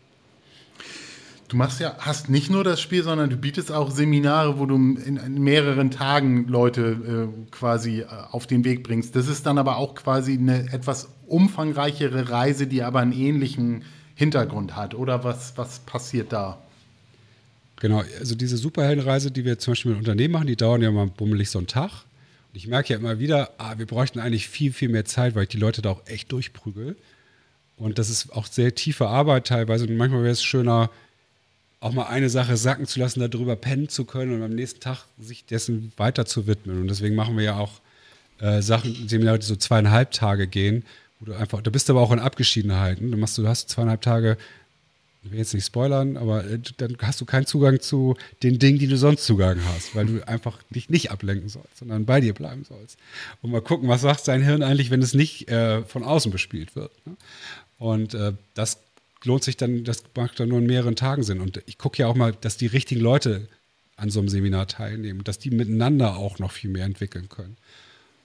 Du machst ja, hast nicht nur das Spiel, sondern du bietest auch Seminare, wo du in, in mehreren Tagen Leute äh, quasi äh, auf den Weg bringst. Das ist dann aber auch quasi eine etwas umfangreichere Reise, die aber einen ähnlichen Hintergrund hat. Oder was, was passiert da? Genau, also diese Superheldenreise, die wir zum Beispiel mit Unternehmen machen, die dauern ja mal bummelig so einen Tag ich merke ja immer wieder, ah, wir bräuchten eigentlich viel, viel mehr Zeit, weil ich die Leute da auch echt durchprügel. Und das ist auch sehr tiefe Arbeit teilweise. Und manchmal wäre es schöner, auch mal eine Sache sacken zu lassen, darüber pennen zu können und am nächsten Tag sich dessen weiter zu widmen. Und deswegen machen wir ja auch äh, Sachen, Seminare, die so zweieinhalb Tage gehen, wo du einfach, da bist du aber auch in Abgeschiedenheiten. Du machst, du hast zweieinhalb Tage ich will jetzt nicht spoilern, aber äh, dann hast du keinen Zugang zu den Dingen, die du sonst Zugang hast, weil du einfach dich nicht ablenken sollst, sondern bei dir bleiben sollst. Und mal gucken, was sagt dein Hirn eigentlich, wenn es nicht äh, von außen bespielt wird. Ne? Und äh, das lohnt sich dann, das macht dann nur in mehreren Tagen Sinn. Und ich gucke ja auch mal, dass die richtigen Leute an so einem Seminar teilnehmen, dass die miteinander auch noch viel mehr entwickeln können.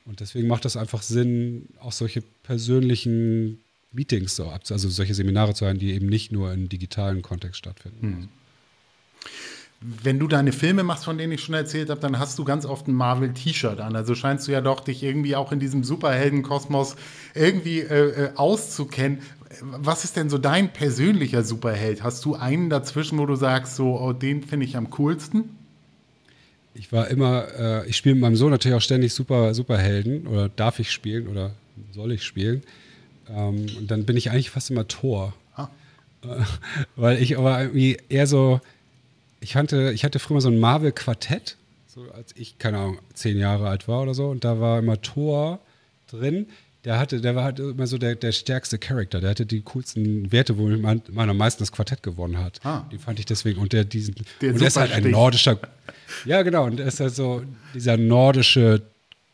Und deswegen macht das einfach Sinn, auch solche persönlichen Meetings so ab, also solche Seminare zu haben, die eben nicht nur im digitalen Kontext stattfinden. Hm. Wenn du deine Filme machst, von denen ich schon erzählt habe, dann hast du ganz oft ein Marvel-T-Shirt an. Also scheinst du ja doch dich irgendwie auch in diesem Superheldenkosmos irgendwie äh, äh, auszukennen. was ist denn so dein persönlicher Superheld? Hast du einen dazwischen, wo du sagst, so, oh, den finde ich am coolsten? Ich war immer, äh, ich spiele mit meinem Sohn natürlich auch ständig Super, Superhelden oder darf ich spielen oder soll ich spielen. Ähm, und dann bin ich eigentlich fast immer Tor. Ah. Äh, weil ich aber irgendwie eher so, ich hatte, ich hatte früher so ein Marvel-Quartett, so als ich, keine Ahnung, zehn Jahre alt war oder so, und da war immer Thor drin. Der hatte, der war halt immer so der, der stärkste Charakter. Der hatte die coolsten Werte, wo man, man am meisten das Quartett gewonnen hat. Ah. Den fand ich deswegen. Und der diesen, der und der ist halt ein nordischer. Ja, genau. Und er ist halt so dieser nordische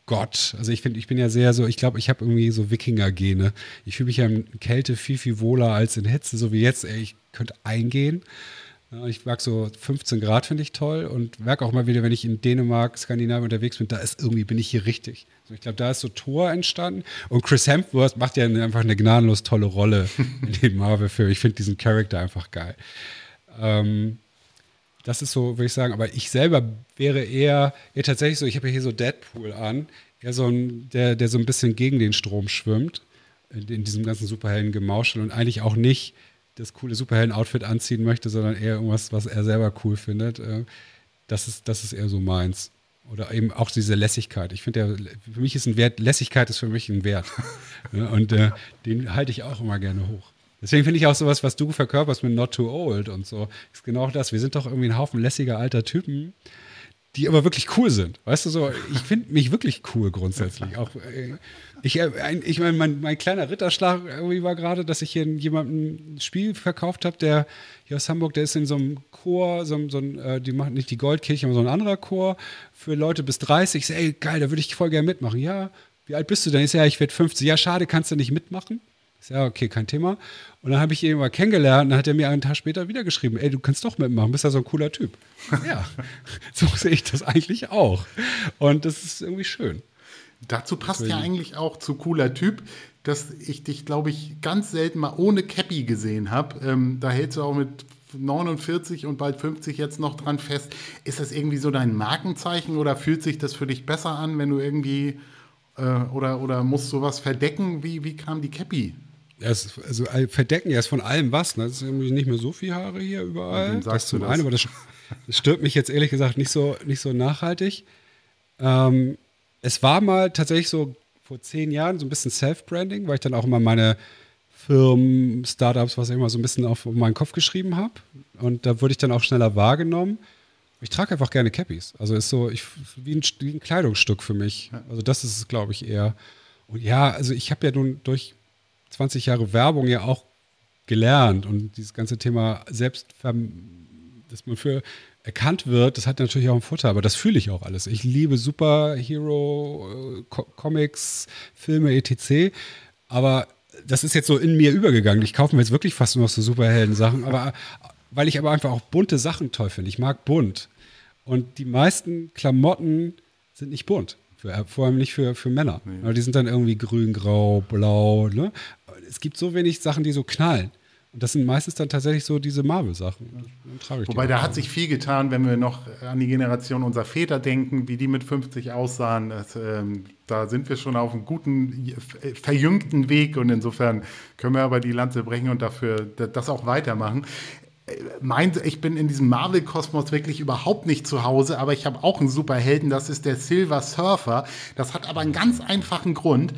Gott. Also ich finde, ich bin ja sehr so, ich glaube, ich habe irgendwie so Wikinger-Gene. Ich fühle mich ja in Kälte viel, viel wohler als in Hitze, so wie jetzt. Ey, ich könnte eingehen. Ich mag so 15 Grad, finde ich toll und merke auch mal wieder, wenn ich in Dänemark, Skandinavien unterwegs bin, da ist irgendwie, bin ich hier richtig. Also ich glaube, da ist so Thor entstanden und Chris Hemsworth macht ja einfach eine gnadenlos tolle Rolle in dem Marvel-Film. Ich finde diesen Charakter einfach geil. Ähm, das ist so, würde ich sagen, aber ich selber wäre eher, eher tatsächlich so, ich habe ja hier so Deadpool an, eher so ein, der, der so ein bisschen gegen den Strom schwimmt, in, in diesem ganzen Superhelden-Gemauschel und eigentlich auch nicht das coole Superhelden-Outfit anziehen möchte, sondern eher irgendwas, was er selber cool findet. Äh, das ist, das ist eher so meins. Oder eben auch diese Lässigkeit. Ich finde, für mich ist ein Wert, Lässigkeit ist für mich ein Wert. und äh, den halte ich auch immer gerne hoch. Deswegen finde ich auch sowas, was du verkörperst mit Not Too Old und so, ist genau das. Wir sind doch irgendwie ein Haufen lässiger alter Typen, die aber wirklich cool sind. Weißt du so, ich finde mich wirklich cool grundsätzlich. Auch, äh, ich, äh, ich meine, mein, mein, kleiner Ritterschlag irgendwie war gerade, dass ich hier jemandem ein Spiel verkauft habe, der hier aus Hamburg, der ist in so einem Chor, so, so ein, äh, die machen nicht die Goldkirche, aber so ein anderer Chor für Leute bis 30. Ich sage, ey, geil, da würde ich voll gerne mitmachen. Ja, wie alt bist du denn? Ich sage, ja, ich werde 50. Ja, schade, kannst du nicht mitmachen? Sage, ja, okay, kein Thema. Und dann habe ich ihn mal kennengelernt und dann hat er mir einen Tag später wieder geschrieben, ey, du kannst doch mitmachen, bist ja so ein cooler Typ. ja, so sehe ich das eigentlich auch. Und das ist irgendwie schön. Dazu passt Deswegen. ja eigentlich auch zu cooler Typ, dass ich dich, glaube ich, ganz selten mal ohne Cappy gesehen habe. Ähm, da hältst du auch mit 49 und bald 50 jetzt noch dran fest. Ist das irgendwie so dein Markenzeichen oder fühlt sich das für dich besser an, wenn du irgendwie äh, oder, oder musst du was verdecken? Wie, wie kam die Cappy ja, es, also verdecken ja ist von allem was. Ne? Das ist irgendwie nicht mehr so viel Haare hier überall. Das zum einen, aber das, das, stört mich jetzt ehrlich gesagt nicht so, nicht so nachhaltig. Ähm, es war mal tatsächlich so vor zehn Jahren so ein bisschen Self-Branding, weil ich dann auch immer meine Firmen, Startups, was ich immer so ein bisschen auf meinen Kopf geschrieben habe. Und da wurde ich dann auch schneller wahrgenommen. Ich trage einfach gerne Cappies. Also ist so ich, wie, ein, wie ein Kleidungsstück für mich. Also das ist es, glaube ich, eher. Und ja, also ich habe ja nun durch 20 Jahre Werbung ja auch gelernt und dieses ganze Thema selbst, dass man für erkannt wird, das hat natürlich auch einen Vorteil, aber das fühle ich auch alles. Ich liebe Superhero, äh, Comics, Filme, etc. Aber das ist jetzt so in mir übergegangen. Ich kaufe mir jetzt wirklich fast nur noch so Superhelden-Sachen, aber weil ich aber einfach auch bunte Sachen toll finde. Ich mag bunt. Und die meisten Klamotten sind nicht bunt. Für, vor allem nicht für, für Männer. Nee. Die sind dann irgendwie grün, grau, blau. Ne? es gibt so wenig Sachen, die so knallen. Und das sind meistens dann tatsächlich so diese Marvel-Sachen. Wobei da hat sich viel getan, wenn wir noch an die Generation unserer Väter denken, wie die mit 50 aussahen. Das, ähm, da sind wir schon auf einem guten, verjüngten Weg und insofern können wir aber die Lanze brechen und dafür das auch weitermachen. Mein, ich bin in diesem Marvel-Kosmos wirklich überhaupt nicht zu Hause, aber ich habe auch einen Superhelden, das ist der Silver Surfer. Das hat aber einen ganz einfachen Grund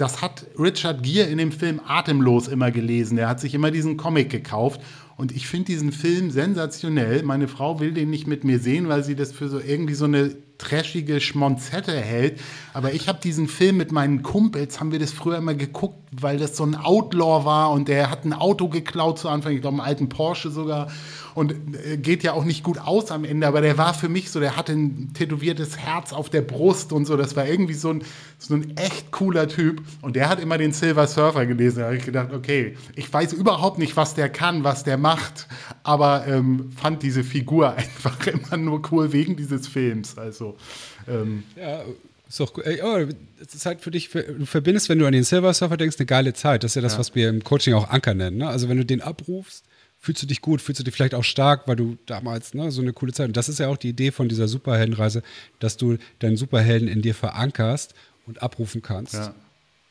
das hat Richard Gere in dem Film Atemlos immer gelesen. Er hat sich immer diesen Comic gekauft. Und ich finde diesen Film sensationell. Meine Frau will den nicht mit mir sehen, weil sie das für so irgendwie so eine trashige Schmonzette hält. Aber ich habe diesen Film mit meinen Kumpels, haben wir das früher immer geguckt, weil das so ein Outlaw war und der hat ein Auto geklaut zu Anfang, ich glaube einen alten Porsche sogar und äh, geht ja auch nicht gut aus am Ende, aber der war für mich so, der hatte ein tätowiertes Herz auf der Brust und so, das war irgendwie so ein, so ein echt cooler Typ und der hat immer den Silver Surfer gelesen, da habe ich gedacht, okay, ich weiß überhaupt nicht, was der kann, was der macht, aber ähm, fand diese Figur einfach immer nur cool wegen dieses Films, also ähm, ja, ist doch ey, oh, es ist halt für dich, du verbindest, wenn du an den Silver Surfer denkst, eine geile Zeit. Das ist ja das, ja. was wir im Coaching auch Anker nennen. Ne? Also wenn du den abrufst, fühlst du dich gut, fühlst du dich vielleicht auch stark, weil du damals ne, so eine coole Zeit. Und das ist ja auch die Idee von dieser Superheldenreise, dass du deinen Superhelden in dir verankerst und abrufen kannst. Ja.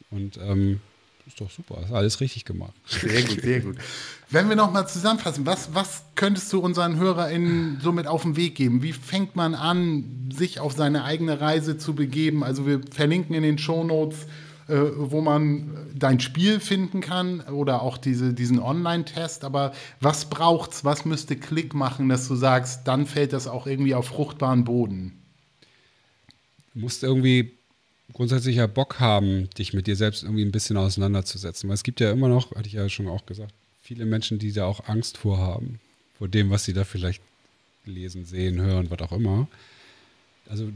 Und ähm, ist doch super, ist alles richtig gemacht. Sehr gut, sehr gut. Wenn wir nochmal zusammenfassen, was, was könntest du unseren HörerInnen somit auf den Weg geben? Wie fängt man an, sich auf seine eigene Reise zu begeben? Also wir verlinken in den Shownotes, äh, wo man dein Spiel finden kann oder auch diese, diesen Online-Test. Aber was braucht's? Was müsste Klick machen, dass du sagst, dann fällt das auch irgendwie auf fruchtbaren Boden? Du musst irgendwie grundsätzlich ja Bock haben, dich mit dir selbst irgendwie ein bisschen auseinanderzusetzen. Weil es gibt ja immer noch, hatte ich ja schon auch gesagt, viele Menschen, die da auch Angst vorhaben, vor dem, was sie da vielleicht lesen, sehen, hören, was auch immer. Also,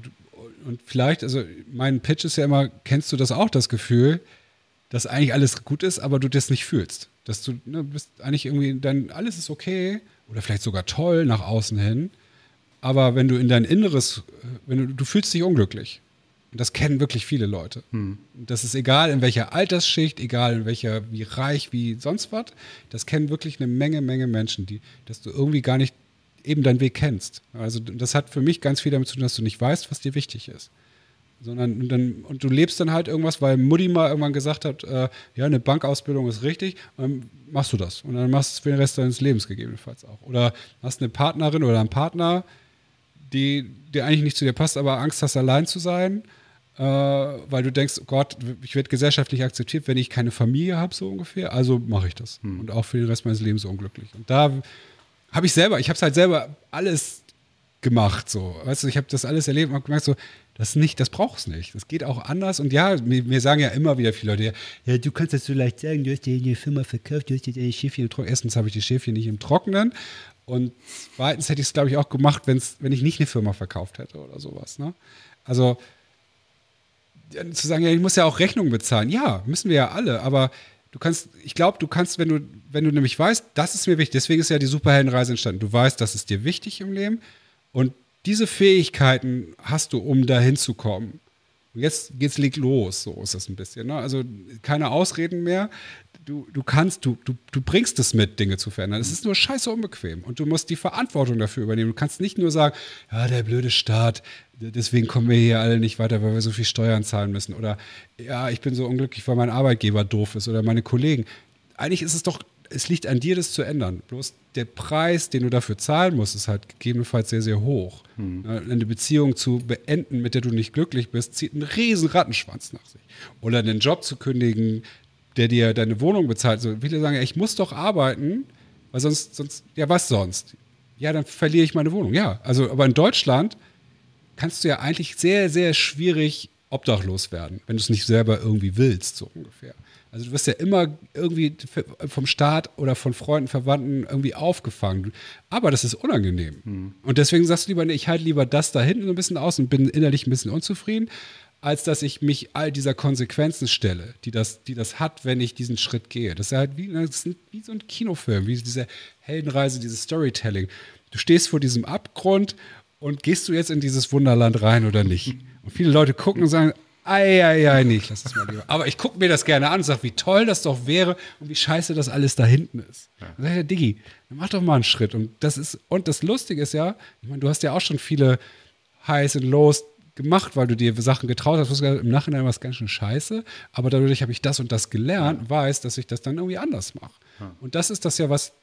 und vielleicht, also mein Pitch ist ja immer, kennst du das auch, das Gefühl, dass eigentlich alles gut ist, aber du das nicht fühlst? Dass du ne, bist eigentlich irgendwie, dann alles ist okay oder vielleicht sogar toll nach außen hin, aber wenn du in dein Inneres, wenn du, du fühlst dich unglücklich und das kennen wirklich viele Leute. Hm. Das ist egal in welcher Altersschicht, egal in welcher, wie reich, wie sonst was. Das kennen wirklich eine Menge, Menge Menschen, die, dass du irgendwie gar nicht eben deinen Weg kennst. Also das hat für mich ganz viel damit zu tun, dass du nicht weißt, was dir wichtig ist. Sondern und dann, und du lebst dann halt irgendwas, weil Mutti mal irgendwann gesagt hat, äh, ja, eine Bankausbildung ist richtig, dann machst du das. Und dann machst du es für den Rest deines Lebens gegebenenfalls auch. Oder hast eine Partnerin oder einen Partner, die, die eigentlich nicht zu dir passt, aber Angst hast, allein zu sein äh, weil du denkst, oh Gott, ich werde gesellschaftlich akzeptiert, wenn ich keine Familie habe, so ungefähr. Also mache ich das. Hm. Und auch für den Rest meines Lebens unglücklich. Und da habe ich selber, ich habe es halt selber alles gemacht, so. Weißt du, ich habe das alles erlebt und habe gemerkt, so, das nicht, das brauchst nicht. Das geht auch anders. Und ja, mir, mir, sagen ja immer wieder viele Leute, ja, du kannst das so leicht sagen, du hast dir die Firma verkauft, du hast dir die Schäfchen im Trockenen. Erstens habe ich die Schäfchen nicht im Trockenen. Und zweitens hätte ich es, glaube ich, auch gemacht, wenn's, wenn ich nicht eine Firma verkauft hätte oder sowas. Ne? Also zu sagen, ja, ich muss ja auch Rechnungen bezahlen. Ja, müssen wir ja alle, aber du kannst, ich glaube, du kannst, wenn du, wenn du nämlich weißt, das ist mir wichtig, deswegen ist ja die Superheldenreise entstanden. Du weißt, das ist dir wichtig im Leben und diese Fähigkeiten hast du, um da hinzukommen. Und jetzt geht's leg los, so ist das ein bisschen. Ne? Also keine Ausreden mehr. Du, du kannst, du, du, du bringst es mit, Dinge zu verändern. Es ist nur scheiße unbequem und du musst die Verantwortung dafür übernehmen. Du kannst nicht nur sagen, ja, der blöde Staat, deswegen kommen wir hier alle nicht weiter, weil wir so viel Steuern zahlen müssen. Oder ja, ich bin so unglücklich, weil mein Arbeitgeber doof ist oder meine Kollegen. Eigentlich ist es doch, es liegt an dir, das zu ändern. Bloß der Preis, den du dafür zahlen musst, ist halt gegebenenfalls sehr, sehr hoch. Hm. Eine Beziehung zu beenden, mit der du nicht glücklich bist, zieht einen riesen Rattenschwanz nach sich. Oder einen Job zu kündigen, der dir deine Wohnung bezahlt. So, viele sagen, ich muss doch arbeiten, weil sonst, sonst, ja, was sonst? Ja, dann verliere ich meine Wohnung. Ja, also, aber in Deutschland kannst du ja eigentlich sehr, sehr schwierig obdachlos werden, wenn du es nicht selber irgendwie willst, so ungefähr. Also du wirst ja immer irgendwie vom Staat oder von Freunden, Verwandten irgendwie aufgefangen. Aber das ist unangenehm. Mhm. Und deswegen sagst du lieber, nee, ich halte lieber das da hinten so ein bisschen aus und bin innerlich ein bisschen unzufrieden, als dass ich mich all dieser Konsequenzen stelle, die das, die das hat, wenn ich diesen Schritt gehe. Das ist halt wie, das ist wie so ein Kinofilm, wie diese Heldenreise, dieses Storytelling. Du stehst vor diesem Abgrund und gehst du jetzt in dieses Wunderland rein oder nicht? Und viele Leute gucken und sagen, ei, ei, ei, nee, ich lass das mal lieber. Aber ich gucke mir das gerne an und sage, wie toll das doch wäre und wie scheiße das alles da hinten ist. Ja. Dann sage ich, Diggi, dann mach doch mal einen Schritt. Und das ist, und das Lustige ist ja, ich meine, du hast ja auch schon viele Highs und Lows gemacht, weil du dir Sachen getraut hast, im Nachhinein war es ganz schön scheiße, aber dadurch habe ich das und das gelernt, ja. weiß, dass ich das dann irgendwie anders mache. Und das ist das ja, was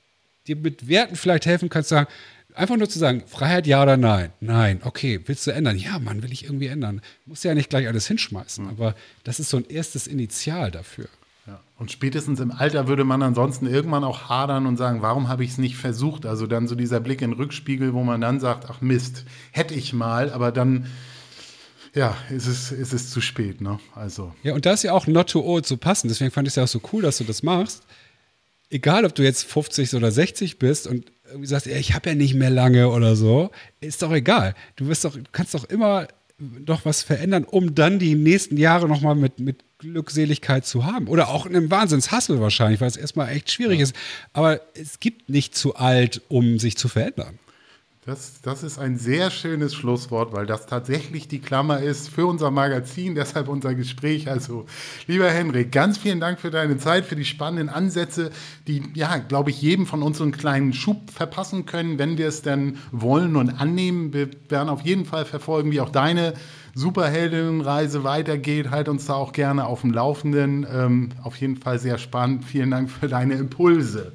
dir mit Werten vielleicht helfen kann, zu sagen, Einfach nur zu sagen, Freiheit ja oder nein. Nein, okay, willst du ändern? Ja, Mann, will ich irgendwie ändern. Muss ja nicht gleich alles hinschmeißen, mhm. aber das ist so ein erstes Initial dafür. Ja. Und spätestens im Alter würde man ansonsten irgendwann auch hadern und sagen, warum habe ich es nicht versucht? Also dann so dieser Blick in den Rückspiegel, wo man dann sagt, ach Mist, hätte ich mal, aber dann ja, ist es, ist es zu spät, ne? Also. Ja, und da ist ja auch not too old zu passen. Deswegen fand ich es ja auch so cool, dass du das machst. Egal, ob du jetzt 50 oder 60 bist und irgendwie sagst, ja, ich habe ja nicht mehr lange oder so, ist doch egal. Du wirst doch, kannst doch immer noch was verändern, um dann die nächsten Jahre nochmal mit, mit Glückseligkeit zu haben. Oder auch in einem Wahnsinnshassel wahrscheinlich, weil es erstmal echt schwierig ja. ist. Aber es gibt nicht zu alt, um sich zu verändern. Das, das ist ein sehr schönes Schlusswort, weil das tatsächlich die Klammer ist für unser Magazin, deshalb unser Gespräch. Also, lieber Henrik, ganz vielen Dank für deine Zeit, für die spannenden Ansätze, die, ja, glaube ich, jedem von uns so einen kleinen Schub verpassen können, wenn wir es denn wollen und annehmen. Wir werden auf jeden Fall verfolgen, wie auch deine Superheldinnenreise weitergeht. Halt uns da auch gerne auf dem Laufenden. Ähm, auf jeden Fall sehr spannend. Vielen Dank für deine Impulse.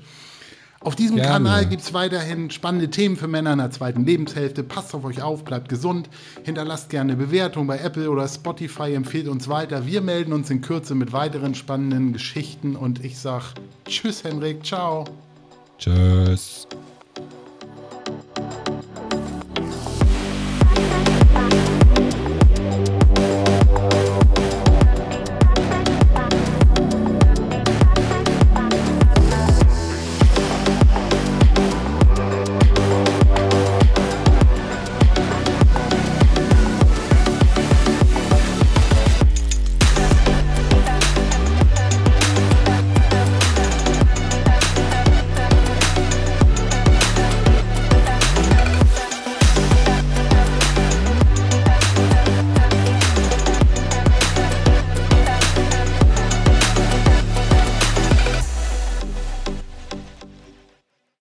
Auf diesem Gerne. Kanal gibt es weiterhin spannende Themen für Männer in der zweiten Lebenshälfte. Passt auf euch auf, bleibt gesund. Hinterlasst gerne eine Bewertung bei Apple oder Spotify, empfehlt uns weiter. Wir melden uns in Kürze mit weiteren spannenden Geschichten und ich sag Tschüss, Henrik, ciao. Tschüss.